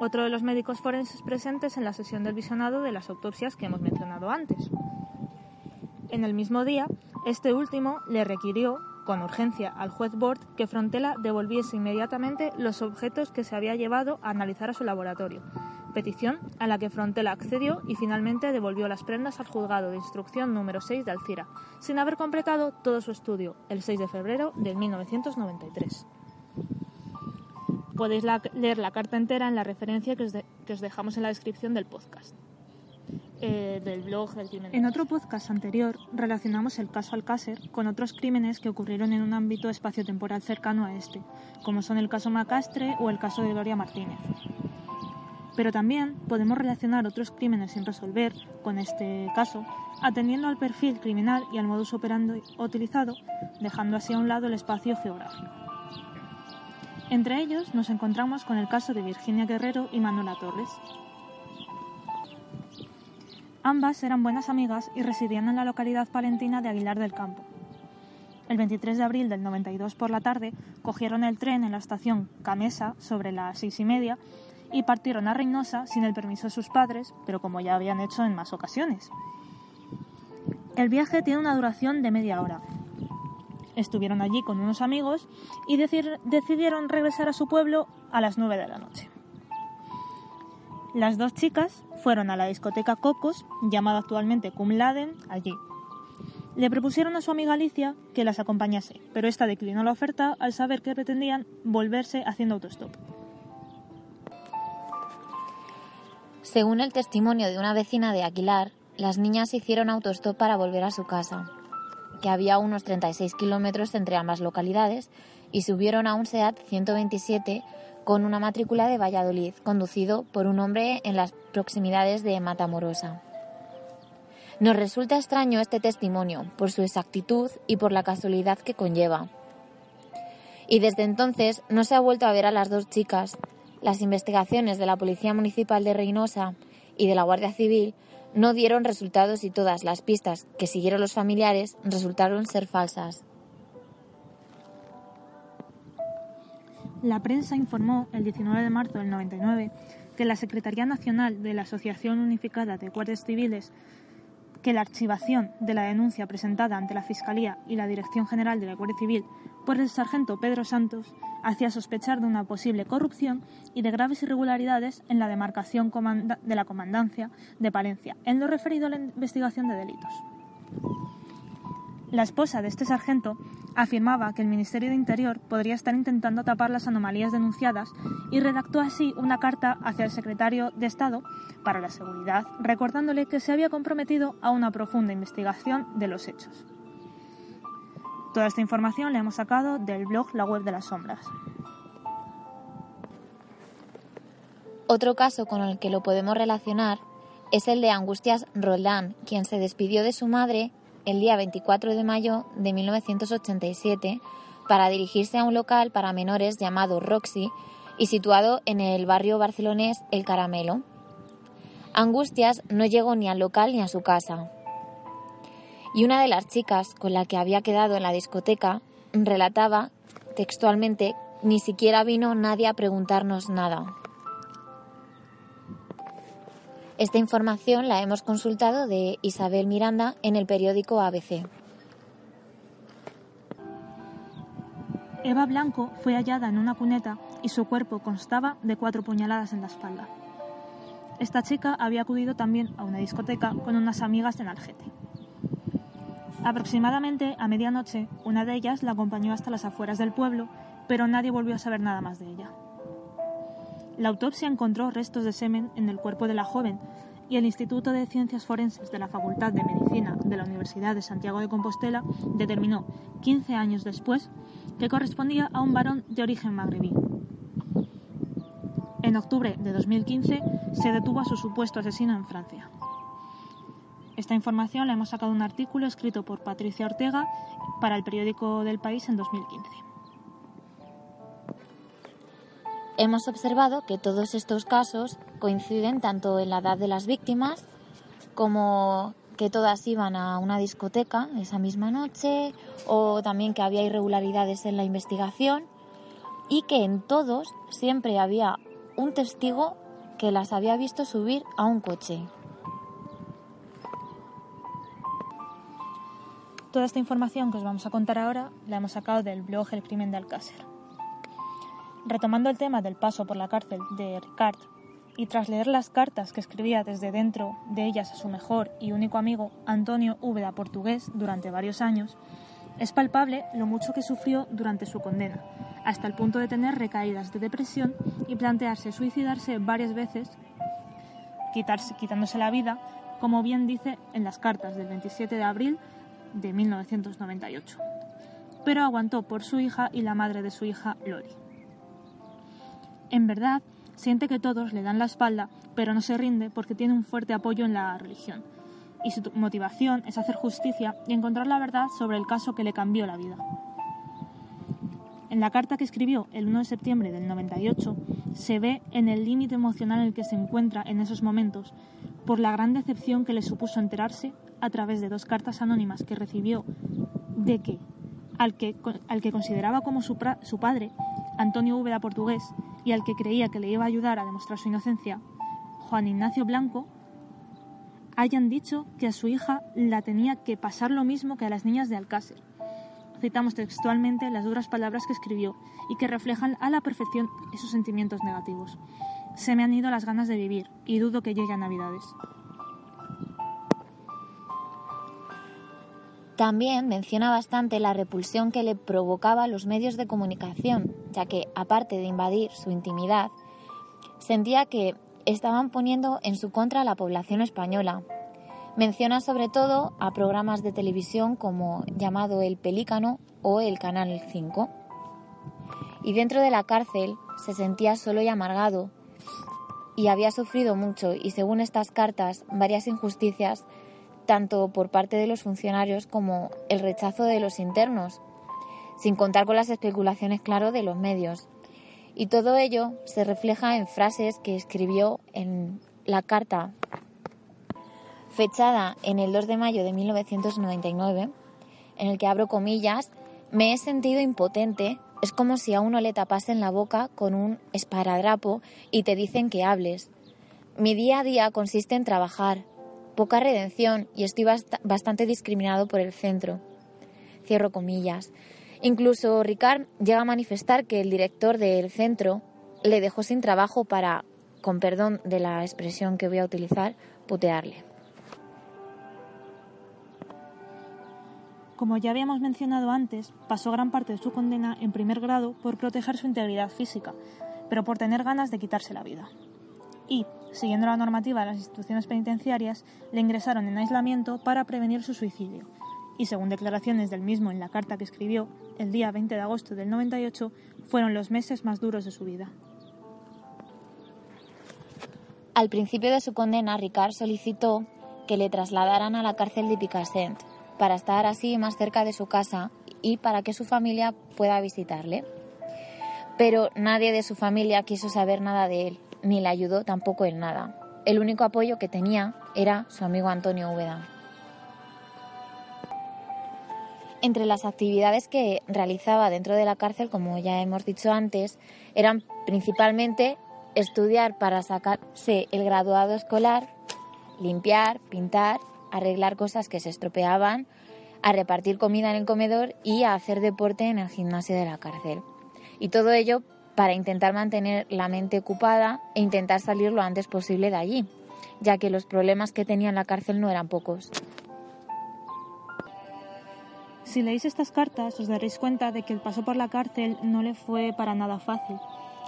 otro de los médicos forenses presentes en la sesión del visionado de las autopsias que hemos mencionado antes. En el mismo día, este último le requirió con urgencia al juez Bort que Frontela devolviese inmediatamente los objetos que se había llevado a analizar a su laboratorio, petición a la que Frontela accedió y finalmente devolvió las prendas al juzgado de instrucción número 6 de Alcira, sin haber completado todo su estudio el 6 de febrero de 1993. Podéis leer la carta entera en la referencia que os, dejamos en la descripción del podcast. Eh, del blog del crimen. En otro podcast anterior relacionamos el caso Alcácer con otros crímenes que ocurrieron en un ámbito espaciotemporal cercano a este, como son el caso Macastre o el caso de Gloria Martínez. Pero también podemos relacionar otros crímenes sin resolver con este caso, atendiendo al perfil criminal y al modus operandi utilizado, dejando así a un lado el espacio geográfico. Entre ellos nos encontramos con el caso de Virginia Guerrero y Manuela Torres, Ambas eran buenas amigas y residían en la localidad palentina de Aguilar del Campo. El 23 de abril del 92 por la tarde cogieron el tren en la estación Camesa sobre las seis y media y partieron a Reynosa sin el permiso de sus padres, pero como ya habían hecho en más ocasiones. El viaje tiene una duración de media hora. Estuvieron allí con unos amigos y decidieron regresar a su pueblo a las nueve de la noche. Las dos chicas fueron a la discoteca Cocos, llamada actualmente Cum Laden, allí. Le propusieron a su amiga Alicia que las acompañase, pero esta declinó la oferta al saber que pretendían volverse haciendo autostop. Según el testimonio de una vecina de Aquilar, las niñas hicieron autostop para volver a su casa, que había unos 36 kilómetros entre ambas localidades, y subieron a un SEAT 127 con una matrícula de Valladolid, conducido por un hombre en las proximidades de Matamorosa. Nos resulta extraño este testimonio por su exactitud y por la casualidad que conlleva. Y desde entonces no se ha vuelto a ver a las dos chicas. Las investigaciones de la Policía Municipal de Reynosa y de la Guardia Civil no dieron resultados y todas las pistas que siguieron los familiares resultaron ser falsas. La prensa informó el 19 de marzo del 99 que la Secretaría Nacional de la Asociación Unificada de Guardias Civiles que la archivación de la denuncia presentada ante la Fiscalía y la Dirección General de la Guardia Civil por el sargento Pedro Santos hacía sospechar de una posible corrupción y de graves irregularidades en la demarcación de la Comandancia de Palencia, en lo referido a la investigación de delitos. La esposa de este sargento afirmaba que el Ministerio de Interior podría estar intentando tapar las anomalías denunciadas y redactó así una carta hacia el secretario de Estado para la Seguridad, recordándole que se había comprometido a una profunda investigación de los hechos. Toda esta información la hemos sacado del blog La Web de las Sombras. Otro caso con el que lo podemos relacionar es el de Angustias Roldán, quien se despidió de su madre el día 24 de mayo de 1987 para dirigirse a un local para menores llamado Roxy y situado en el barrio barcelonés El Caramelo. Angustias no llegó ni al local ni a su casa. Y una de las chicas con la que había quedado en la discoteca relataba textualmente, ni siquiera vino nadie a preguntarnos nada. Esta información la hemos consultado de Isabel Miranda en el periódico ABC. Eva Blanco fue hallada en una cuneta y su cuerpo constaba de cuatro puñaladas en la espalda. Esta chica había acudido también a una discoteca con unas amigas en Algete. Aproximadamente a medianoche, una de ellas la acompañó hasta las afueras del pueblo, pero nadie volvió a saber nada más de ella. La autopsia encontró restos de semen en el cuerpo de la joven y el Instituto de Ciencias Forenses de la Facultad de Medicina de la Universidad de Santiago de Compostela determinó, 15 años después, que correspondía a un varón de origen magrebí. En octubre de 2015 se detuvo a su supuesto asesino en Francia. Esta información la hemos sacado de un artículo escrito por Patricia Ortega para el periódico del País en 2015. Hemos observado que todos estos casos coinciden tanto en la edad de las víctimas como que todas iban a una discoteca esa misma noche o también que había irregularidades en la investigación y que en todos siempre había un testigo que las había visto subir a un coche. Toda esta información que os vamos a contar ahora la hemos sacado del blog El crimen de Alcácer. Retomando el tema del paso por la cárcel de Ricard y tras leer las cartas que escribía desde dentro de ellas a su mejor y único amigo Antonio Úbeda Portugués durante varios años, es palpable lo mucho que sufrió durante su condena, hasta el punto de tener recaídas de depresión y plantearse suicidarse varias veces, quitarse, quitándose la vida, como bien dice en las cartas del 27 de abril de 1998. Pero aguantó por su hija y la madre de su hija, Lori. En verdad, siente que todos le dan la espalda, pero no se rinde porque tiene un fuerte apoyo en la religión. Y su motivación es hacer justicia y encontrar la verdad sobre el caso que le cambió la vida. En la carta que escribió el 1 de septiembre del 98 se ve en el límite emocional en el que se encuentra en esos momentos por la gran decepción que le supuso enterarse a través de dos cartas anónimas que recibió de que al que, al que consideraba como su, su padre, Antonio Úbeda Portugués, y al que creía que le iba a ayudar a demostrar su inocencia, Juan Ignacio Blanco, hayan dicho que a su hija la tenía que pasar lo mismo que a las niñas de Alcácer. Citamos textualmente las duras palabras que escribió y que reflejan a la perfección esos sentimientos negativos. Se me han ido las ganas de vivir y dudo que llegue a Navidades. También menciona bastante la repulsión que le provocaba los medios de comunicación, ya que, aparte de invadir su intimidad, sentía que estaban poniendo en su contra a la población española. Menciona sobre todo a programas de televisión como llamado El Pelícano o el Canal 5. Y dentro de la cárcel se sentía solo y amargado y había sufrido mucho y según estas cartas varias injusticias tanto por parte de los funcionarios como el rechazo de los internos, sin contar con las especulaciones, claro, de los medios. Y todo ello se refleja en frases que escribió en la carta fechada en el 2 de mayo de 1999, en el que abro comillas, me he sentido impotente, es como si a uno le tapasen la boca con un esparadrapo y te dicen que hables. Mi día a día consiste en trabajar, poca redención y estoy bastante discriminado por el centro. Cierro comillas. Incluso Ricard llega a manifestar que el director del centro le dejó sin trabajo para, con perdón de la expresión que voy a utilizar, putearle. Como ya habíamos mencionado antes, pasó gran parte de su condena en primer grado por proteger su integridad física, pero por tener ganas de quitarse la vida. Y, siguiendo la normativa de las instituciones penitenciarias, le ingresaron en aislamiento para prevenir su suicidio. Y según declaraciones del mismo en la carta que escribió el día 20 de agosto del 98, fueron los meses más duros de su vida. Al principio de su condena, Ricard solicitó que le trasladaran a la cárcel de Picassent para estar así más cerca de su casa y para que su familia pueda visitarle. Pero nadie de su familia quiso saber nada de él ni le ayudó tampoco en nada. El único apoyo que tenía era su amigo Antonio Úbeda. Entre las actividades que realizaba dentro de la cárcel, como ya hemos dicho antes, eran principalmente estudiar para sacarse el graduado escolar, limpiar, pintar, arreglar cosas que se estropeaban, a repartir comida en el comedor y a hacer deporte en el gimnasio de la cárcel. Y todo ello para intentar mantener la mente ocupada e intentar salir lo antes posible de allí, ya que los problemas que tenía en la cárcel no eran pocos. Si leéis estas cartas os daréis cuenta de que el paso por la cárcel no le fue para nada fácil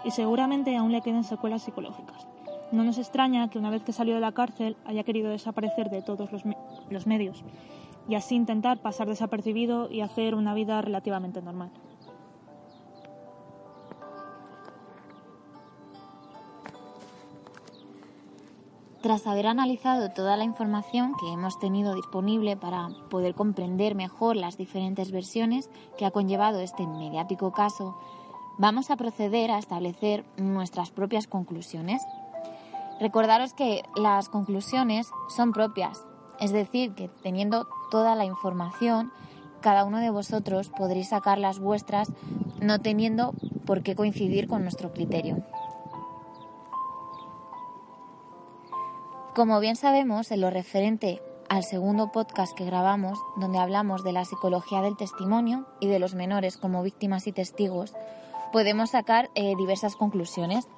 y seguramente aún le queden secuelas psicológicas. No nos extraña que una vez que salió de la cárcel haya querido desaparecer de todos los, los medios y así intentar pasar desapercibido y hacer una vida relativamente normal. Tras haber analizado toda la información que hemos tenido disponible para poder comprender mejor las diferentes versiones que ha conllevado este mediático caso, vamos a proceder a establecer nuestras propias conclusiones. Recordaros que las conclusiones son propias, es decir, que teniendo toda la información, cada uno de vosotros podréis sacar las vuestras no teniendo por qué coincidir con nuestro criterio. Como bien sabemos, en lo referente al segundo podcast que grabamos, donde hablamos de la psicología del testimonio y de los menores como víctimas y testigos, podemos sacar eh, diversas conclusiones.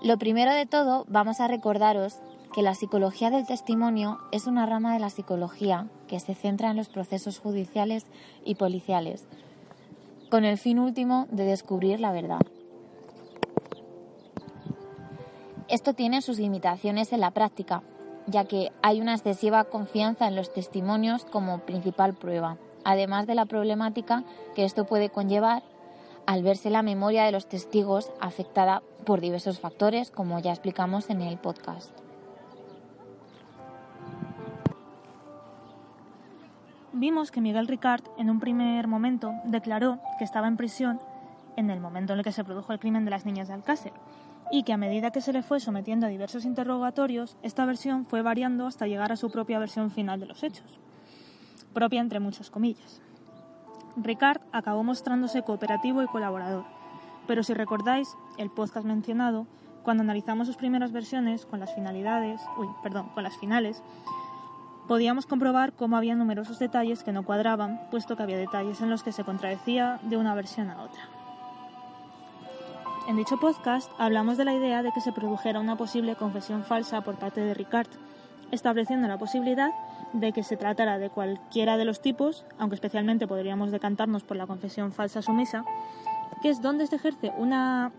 Lo primero de todo, vamos a recordaros que la psicología del testimonio es una rama de la psicología que se centra en los procesos judiciales y policiales, con el fin último de descubrir la verdad. Esto tiene sus limitaciones en la práctica, ya que hay una excesiva confianza en los testimonios como principal prueba, además de la problemática que esto puede conllevar al verse la memoria de los testigos afectada por diversos factores, como ya explicamos en el podcast. Vimos que Miguel Ricard en un primer momento declaró que estaba en prisión en el momento en el que se produjo el crimen de las niñas de Alcácer y que a medida que se le fue sometiendo a diversos interrogatorios, esta versión fue variando hasta llegar a su propia versión final de los hechos, propia entre muchas comillas. Ricard acabó mostrándose cooperativo y colaborador, pero si recordáis el podcast mencionado, cuando analizamos sus primeras versiones con las finalidades, uy, perdón, con las finales, podíamos comprobar cómo había numerosos detalles que no cuadraban, puesto que había detalles en los que se contradecía de una versión a otra. En dicho podcast hablamos de la idea de que se produjera una posible confesión falsa por parte de Ricard, estableciendo la posibilidad de que se tratara de cualquiera de los tipos, aunque especialmente podríamos decantarnos por la confesión falsa sumisa, que es donde se ejerce una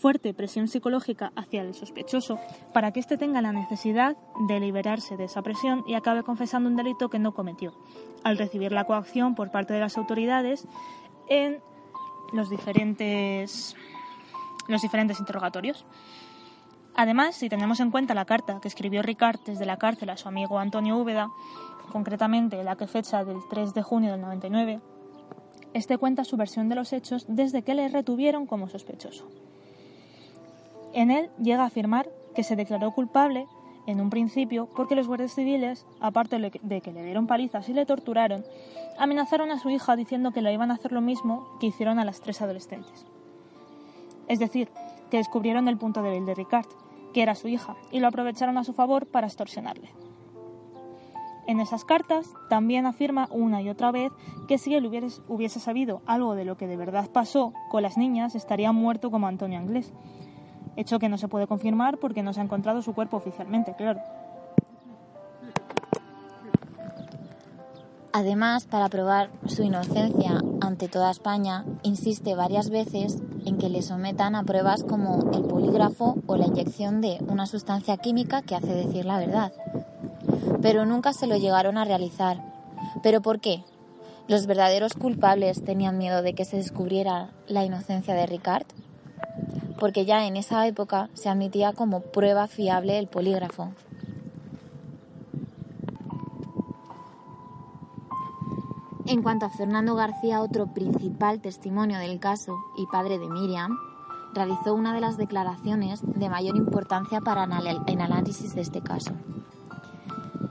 fuerte presión psicológica hacia el sospechoso para que éste tenga la necesidad de liberarse de esa presión y acabe confesando un delito que no cometió, al recibir la coacción por parte de las autoridades en los diferentes, los diferentes interrogatorios. Además, si tenemos en cuenta la carta que escribió Ricard desde la cárcel a su amigo Antonio Úbeda, concretamente la que fecha del 3 de junio del 99, este cuenta su versión de los hechos desde que le retuvieron como sospechoso. En él llega a afirmar que se declaró culpable en un principio porque los guardias civiles, aparte de que le dieron palizas y le torturaron, amenazaron a su hija diciendo que le iban a hacer lo mismo que hicieron a las tres adolescentes. Es decir, que descubrieron el punto débil de Ricard, que era su hija, y lo aprovecharon a su favor para extorsionarle. En esas cartas también afirma una y otra vez que si él hubiese, sabido algo de lo que de verdad pasó con las niñas, estaría muerto como Antonio Anglés, hecho que no se puede confirmar porque no se ha encontrado su cuerpo oficialmente, claro. Además, para probar su inocencia ante toda España, insiste varias veces en que le sometan a pruebas como el polígrafo o la inyección de una sustancia química que hace decir la verdad. Pero nunca se lo llegaron a realizar. ¿Pero por qué? ¿Los verdaderos culpables tenían miedo de que se descubriera la inocencia de Ricard? Porque ya en esa época se admitía como prueba fiable el polígrafo. En cuanto a Fernando García, otro principal testimonio del caso y padre de Miriam, realizó una de las declaraciones de mayor importancia para el análisis de este caso.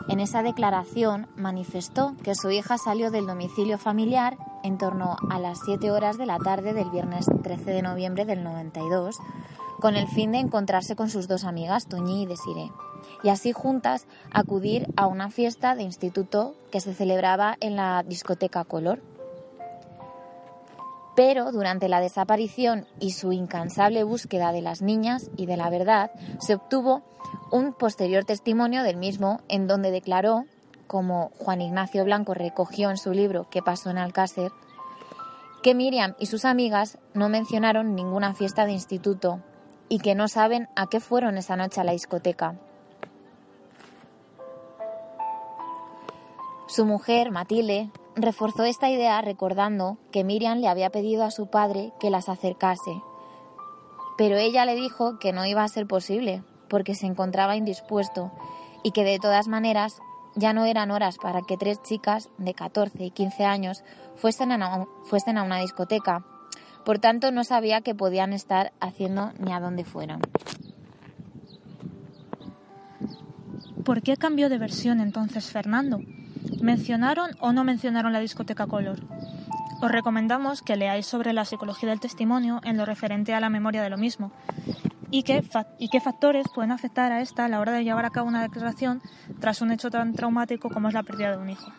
En esa declaración manifestó que su hija salió del domicilio familiar en torno a las 7 horas de la tarde del viernes 13 de noviembre del 92, con el fin de encontrarse con sus dos amigas, Toñi y Desiree y así juntas acudir a una fiesta de instituto que se celebraba en la discoteca Color. Pero durante la desaparición y su incansable búsqueda de las niñas y de la verdad, se obtuvo un posterior testimonio del mismo en donde declaró como Juan Ignacio Blanco recogió en su libro ¿Qué pasó en Alcácer?, que Miriam y sus amigas no mencionaron ninguna fiesta de instituto y que no saben a qué fueron esa noche a la discoteca. Su mujer, Matilde, reforzó esta idea recordando que Miriam le había pedido a su padre que las acercase, pero ella le dijo que no iba a ser posible porque se encontraba indispuesto y que de todas maneras ya no eran horas para que tres chicas de 14 y 15 años fuesen a, una discoteca. Por tanto, no sabía qué podían estar haciendo ni a dónde fueron. ¿Por qué cambió de versión entonces Fernando? ¿Mencionaron o no mencionaron la discoteca Color? Os recomendamos que leáis sobre la psicología del testimonio en lo referente a la memoria de lo mismo y qué, y qué factores pueden afectar a esta a la hora de llevar a cabo una declaración tras un hecho tan traumático como es la pérdida de un hijo.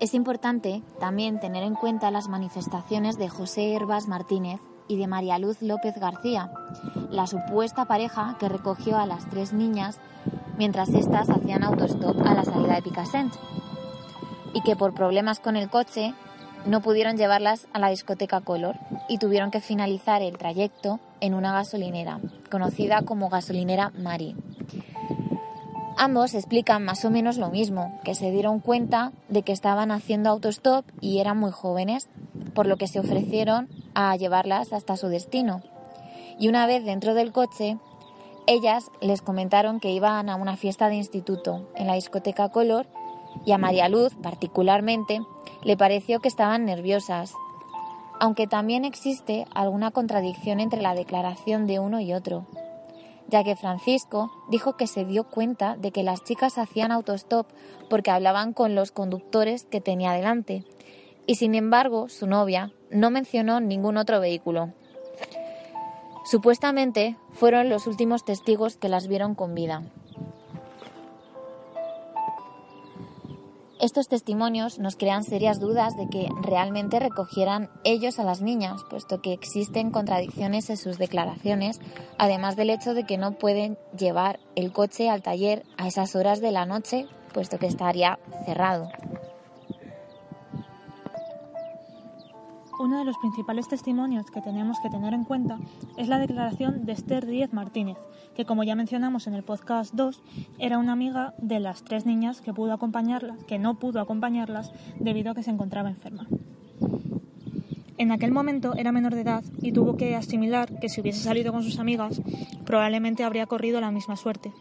Es importante también tener en cuenta las manifestaciones de José Herbas Martínez y de María Luz López García, la supuesta pareja que recogió a las tres niñas mientras éstas hacían autostop a la salida de Picassent, y que por problemas con el coche no pudieron llevarlas a la discoteca Color y tuvieron que finalizar el trayecto en una gasolinera, conocida como gasolinera Mari. Ambos explican más o menos lo mismo, que se dieron cuenta de que estaban haciendo autostop y eran muy jóvenes, por lo que se ofrecieron a llevarlas hasta su destino. Y una vez dentro del coche, ellas les comentaron que iban a una fiesta de instituto en la discoteca Color y a María Luz, particularmente, le pareció que estaban nerviosas, aunque también existe alguna contradicción entre la declaración de uno y otro, ya que Francisco dijo que se dio cuenta de que las chicas hacían autostop porque hablaban con los conductores que tenía delante, y sin embargo su novia no mencionó ningún otro vehículo. Supuestamente fueron los últimos testigos que las vieron con vida. Estos testimonios nos crean serias dudas de que realmente recogieran ellos a las niñas, puesto que existen contradicciones en sus declaraciones, además del hecho de que no pueden llevar el coche al taller a esas horas de la noche, puesto que estaría cerrado. Uno de los principales testimonios que tenemos que tener en cuenta es la declaración de Esther Díez Martínez, que como ya mencionamos en el podcast 2, era una amiga de las tres niñas que pudo acompañarlas, que no pudo acompañarlas debido a que se encontraba enferma. En aquel momento era menor de edad y tuvo que asimilar que si hubiese salido con sus amigas, probablemente habría corrido la misma suerte.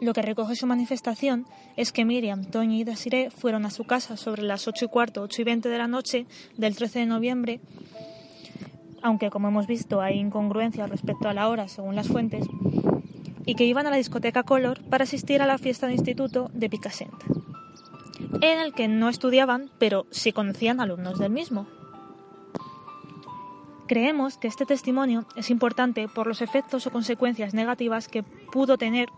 Lo que recoge su manifestación es que Miriam, Toñi y Desiree fueron a su casa sobre las 8 y cuarto, 8 y 20 de la noche del 13 de noviembre, aunque como hemos visto hay incongruencias respecto a la hora según las fuentes, y que iban a la discoteca Color para asistir a la fiesta de instituto de Picassent, en el que no estudiaban, pero sí conocían alumnos del mismo. Creemos que este testimonio es importante por los efectos o consecuencias negativas que pudo tener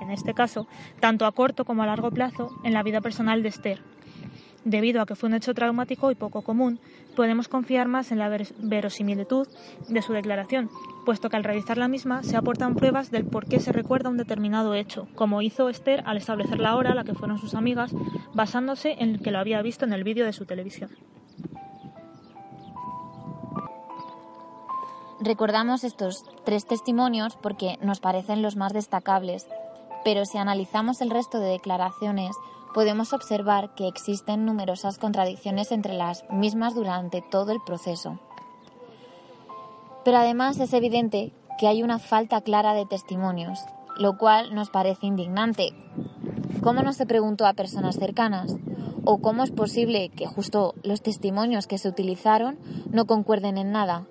en este caso, tanto a corto como a largo plazo, en la vida personal de Esther. Debido a que fue un hecho traumático y poco común, podemos confiar más en la verosimilitud de su declaración, puesto que al realizar la misma se aportan pruebas del por qué se recuerda un determinado hecho, como hizo Esther al establecer la hora a la que fueron sus amigas, basándose en que lo había visto en el vídeo de su televisión. Recordamos estos tres testimonios porque nos parecen los más destacables, pero si analizamos el resto de declaraciones, podemos observar que existen numerosas contradicciones entre las mismas durante todo el proceso. Pero además es evidente que hay una falta clara de testimonios, lo cual nos parece indignante. ¿Cómo no se preguntó a personas cercanas? ¿O cómo es posible que justo los testimonios que se utilizaron no concuerden en nada?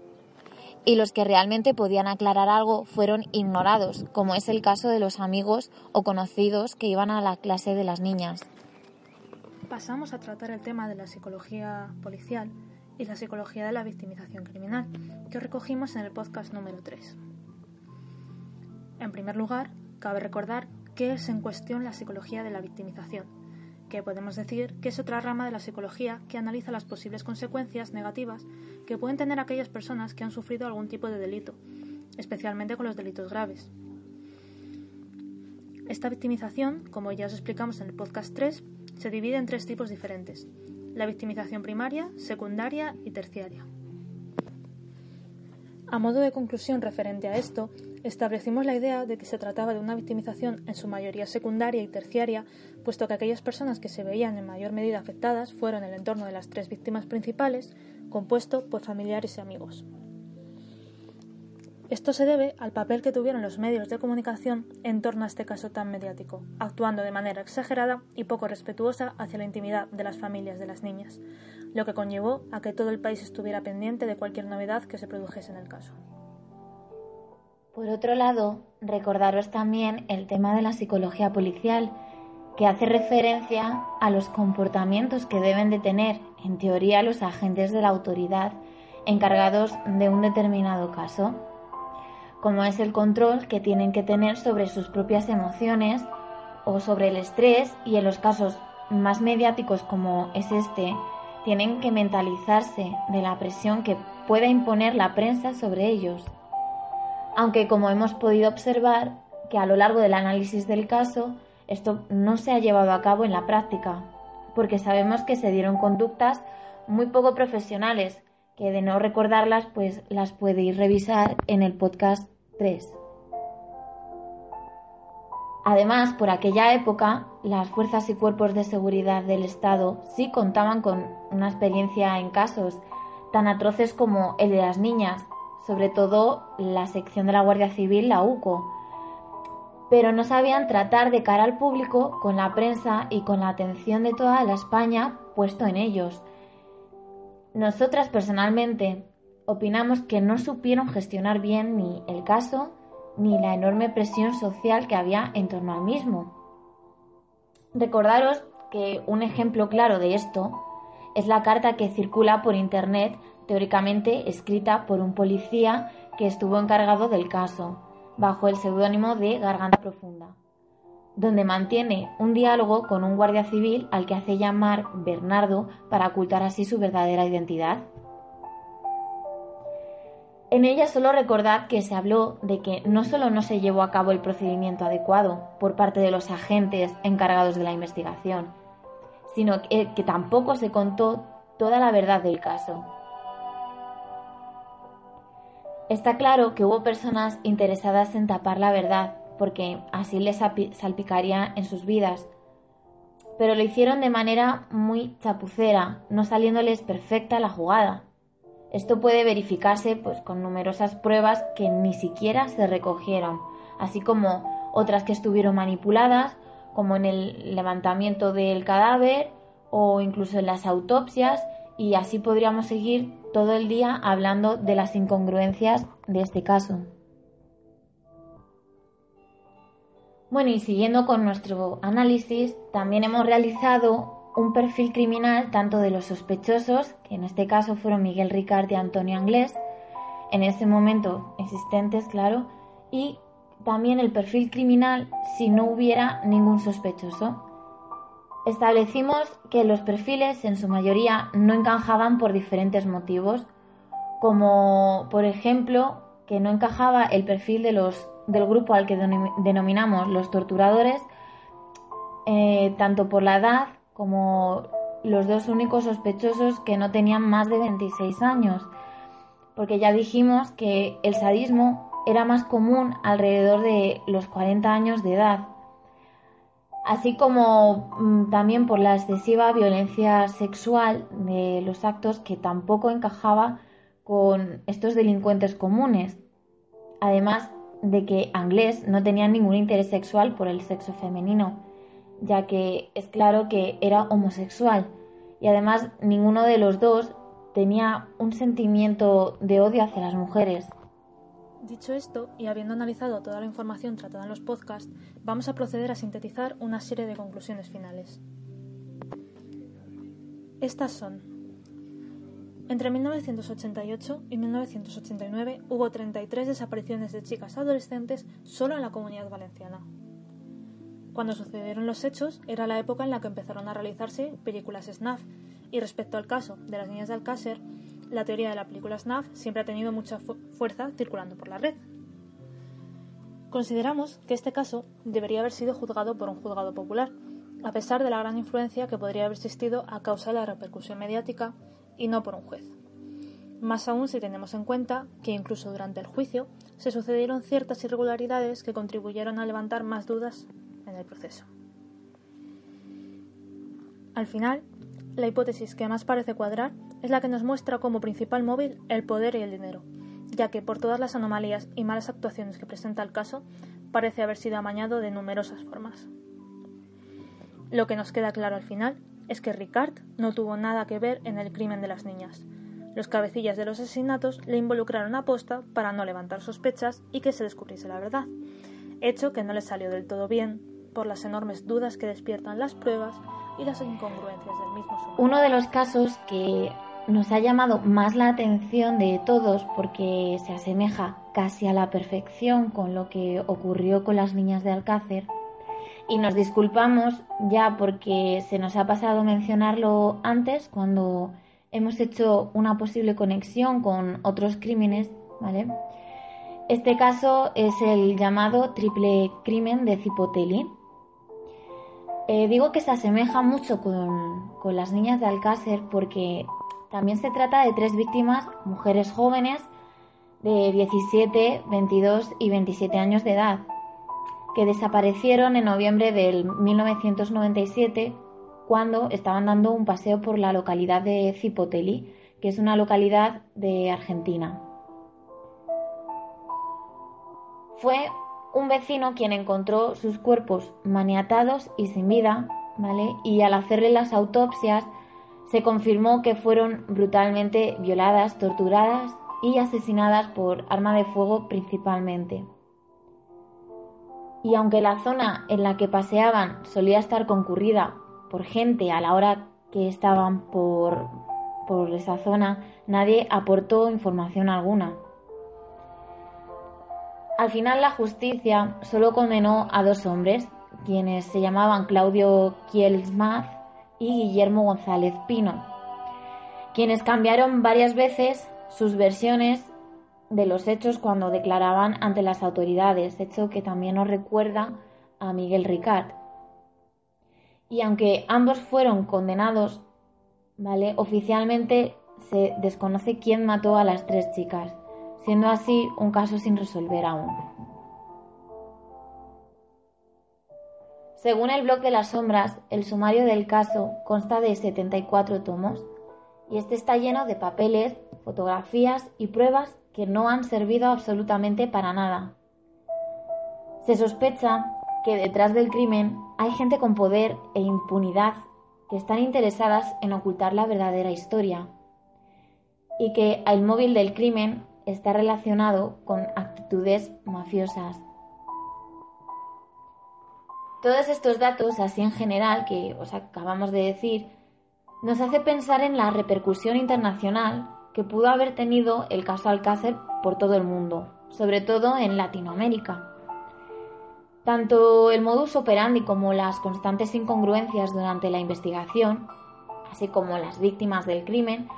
Y los que realmente podían aclarar algo fueron ignorados, como es el caso de los amigos o conocidos que iban a la clase de las niñas. Pasamos a tratar el tema de la psicología policial y la psicología de la victimización criminal, que recogimos en el podcast número 3. En primer lugar, cabe recordar qué es en cuestión la psicología de la victimización que podemos decir que es otra rama de la psicología que analiza las posibles consecuencias negativas que pueden tener aquellas personas que han sufrido algún tipo de delito, especialmente con los delitos graves. Esta victimización, como ya os explicamos en el podcast 3, se divide en tres tipos diferentes. La victimización primaria, secundaria y terciaria. A modo de conclusión referente a esto, establecimos la idea de que se trataba de una victimización en su mayoría secundaria y terciaria, puesto que aquellas personas que se veían en mayor medida afectadas fueron el entorno de las tres víctimas principales, compuesto por familiares y amigos. Esto se debe al papel que tuvieron los medios de comunicación en torno a este caso tan mediático, actuando de manera exagerada y poco respetuosa hacia la intimidad de las familias de las niñas, lo que conllevó a que todo el país estuviera pendiente de cualquier novedad que se produjese en el caso. Por otro lado, recordaros también el tema de la psicología policial, que hace referencia a los comportamientos que deben de tener, en teoría, los agentes de la autoridad encargados de un determinado caso como es el control que tienen que tener sobre sus propias emociones o sobre el estrés y en los casos más mediáticos como es este, tienen que mentalizarse de la presión que pueda imponer la prensa sobre ellos. Aunque como hemos podido observar que a lo largo del análisis del caso esto no se ha llevado a cabo en la práctica, porque sabemos que se dieron conductas muy poco profesionales que de no recordarlas pues las podéis revisar en el podcast 3. Además, por aquella época, las fuerzas y cuerpos de seguridad del Estado sí contaban con una experiencia en casos tan atroces como el de las niñas, sobre todo la sección de la Guardia Civil, la UCO, pero no sabían tratar de cara al público con la prensa y con la atención de toda la España puesto en ellos. Nosotras personalmente opinamos que no supieron gestionar bien ni el caso ni la enorme presión social que había en torno al mismo. Recordaros que un ejemplo claro de esto es la carta que circula por Internet, teóricamente escrita por un policía que estuvo encargado del caso, bajo el seudónimo de Garganta Profunda, donde mantiene un diálogo con un guardia civil al que hace llamar Bernardo para ocultar así su verdadera identidad. En ella solo recordar que se habló de que no solo no se llevó a cabo el procedimiento adecuado por parte de los agentes encargados de la investigación, sino que, tampoco se contó toda la verdad del caso. Está claro que hubo personas interesadas en tapar la verdad, porque así les salpicaría en sus vidas, pero lo hicieron de manera muy chapucera, no saliéndoles perfecta la jugada. Esto puede verificarse pues, con numerosas pruebas que ni siquiera se recogieron, así como otras que estuvieron manipuladas, como en el levantamiento del cadáver o incluso en las autopsias, y así podríamos seguir todo el día hablando de las incongruencias de este caso. Bueno, y siguiendo con nuestro análisis, también hemos realizado un perfil criminal tanto de los sospechosos, que en este caso fueron Miguel Ricard y Antonio Anglés, en ese momento existentes, claro, y también el perfil criminal si no hubiera ningún sospechoso. Establecimos que los perfiles en su mayoría no encajaban por diferentes motivos, como por ejemplo que no encajaba el perfil de los, del grupo al que denominamos los torturadores, eh, tanto por la edad como los dos únicos sospechosos que no tenían más de 26 años, porque ya dijimos que el sadismo era más común alrededor de los 40 años de edad, así como mm, también por la excesiva violencia sexual de los actos que tampoco encajaba con estos delincuentes comunes, además de que Anglés no tenía ningún interés sexual por el sexo femenino ya que es claro que era homosexual y además ninguno de los dos tenía un sentimiento de odio hacia las mujeres. Dicho esto, y habiendo analizado toda la información tratada en los podcasts, vamos a proceder a sintetizar una serie de conclusiones finales. Estas son. Entre 1988 y 1989 hubo 33 desapariciones de chicas adolescentes solo en la comunidad valenciana. Cuando sucedieron los hechos era la época en la que empezaron a realizarse películas snuff y respecto al caso de las niñas de Alcácer, la teoría de la película snuff siempre ha tenido mucha fuerza circulando por la red. Consideramos que este caso debería haber sido juzgado por un juzgado popular, a pesar de la gran influencia que podría haber existido a causa de la repercusión mediática y no por un juez. Más aún si tenemos en cuenta que incluso durante el juicio se sucedieron ciertas irregularidades que contribuyeron a levantar más dudas en el proceso. Al final, la hipótesis que más parece cuadrar es la que nos muestra como principal móvil el poder y el dinero, ya que por todas las anomalías y malas actuaciones que presenta el caso, parece haber sido amañado de numerosas formas. Lo que nos queda claro al final es que Ricard no tuvo nada que ver en el crimen de las niñas. Los cabecillas de los asesinatos le involucraron a posta para no levantar sospechas y que se descubriese la verdad, hecho que no le salió del todo bien por las enormes dudas que despiertan las pruebas y las incongruencias del mismo. Uno de los casos que nos ha llamado más la atención de todos porque se asemeja casi a la perfección con lo que ocurrió con las niñas de Alcácer. Y nos disculpamos ya porque se nos ha pasado mencionarlo antes cuando hemos hecho una posible conexión con otros crímenes, ¿vale? Este caso es el llamado triple crimen de Cipotelli. Eh, digo que se asemeja mucho con, con las niñas de Alcácer porque también se trata de tres víctimas, mujeres jóvenes de 17, 22 y 27 años de edad, que desaparecieron en noviembre del 1997 cuando estaban dando un paseo por la localidad de Cipoteli, que es una localidad de Argentina. Fue un vecino quien encontró sus cuerpos maniatados y sin vida, ¿vale? Y al hacerle las autopsias se confirmó que fueron brutalmente violadas, torturadas y asesinadas por arma de fuego principalmente. Y aunque la zona en la que paseaban solía estar concurrida por gente a la hora que estaban por, por esa zona, nadie aportó información alguna. Al final la justicia solo condenó a dos hombres, quienes se llamaban Claudio Kielsmath y Guillermo González Pino, quienes cambiaron varias veces sus versiones de los hechos cuando declaraban ante las autoridades, hecho que también nos recuerda a Miguel Ricard. Y aunque ambos fueron condenados, ¿vale? Oficialmente se desconoce quién mató a las tres chicas, siendo así un caso sin resolver aún. Según el blog de las sombras, el sumario del caso consta de 74 tomos y este está lleno de papeles, fotografías y pruebas que no han servido absolutamente para nada. Se sospecha que detrás del crimen hay gente con poder e impunidad que están interesadas en ocultar la verdadera historia y que el móvil del crimen está relacionado con actitudes mafiosas. Todos estos datos, así en general, que os acabamos de decir, nos hace pensar en la repercusión internacional que pudo haber tenido el caso Alcácer por todo el mundo, sobre todo en Latinoamérica. Tanto el modus operandi como las constantes incongruencias durante la investigación, así como las víctimas del crimen,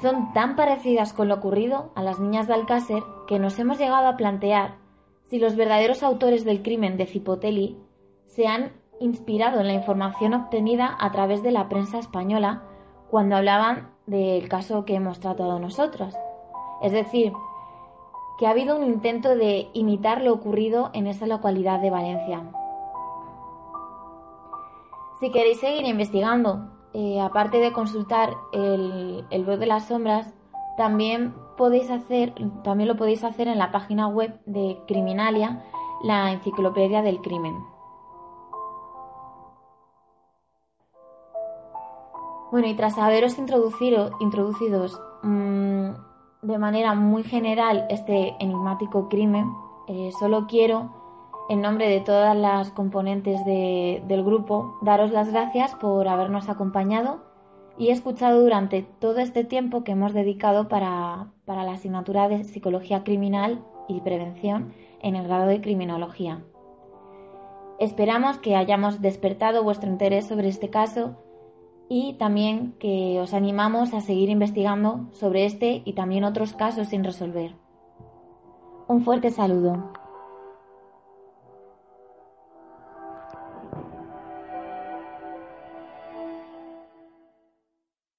son tan parecidas con lo ocurrido a las niñas de Alcácer que nos hemos llegado a plantear si los verdaderos autores del crimen de Cipotelli se han inspirado en la información obtenida a través de la prensa española cuando hablaban del caso que hemos tratado nosotros. Es decir, que ha habido un intento de imitar lo ocurrido en esa localidad de Valencia. Si queréis seguir investigando, eh, aparte de consultar el, el blog de las sombras, también podéis hacer, también lo podéis hacer en la página web de Criminalia, la enciclopedia del crimen. Bueno, y tras haberos introducido, introducidos mm, de manera muy general este enigmático crimen, eh, solo quiero, en nombre de todas las componentes del grupo, daros las gracias por habernos acompañado y escuchado durante todo este tiempo que hemos dedicado para, para la asignatura de Psicología Criminal y Prevención en el grado de Criminología. Esperamos que hayamos despertado vuestro interés sobre este caso y también que os animamos a seguir investigando sobre este y también otros casos sin resolver. Un fuerte saludo.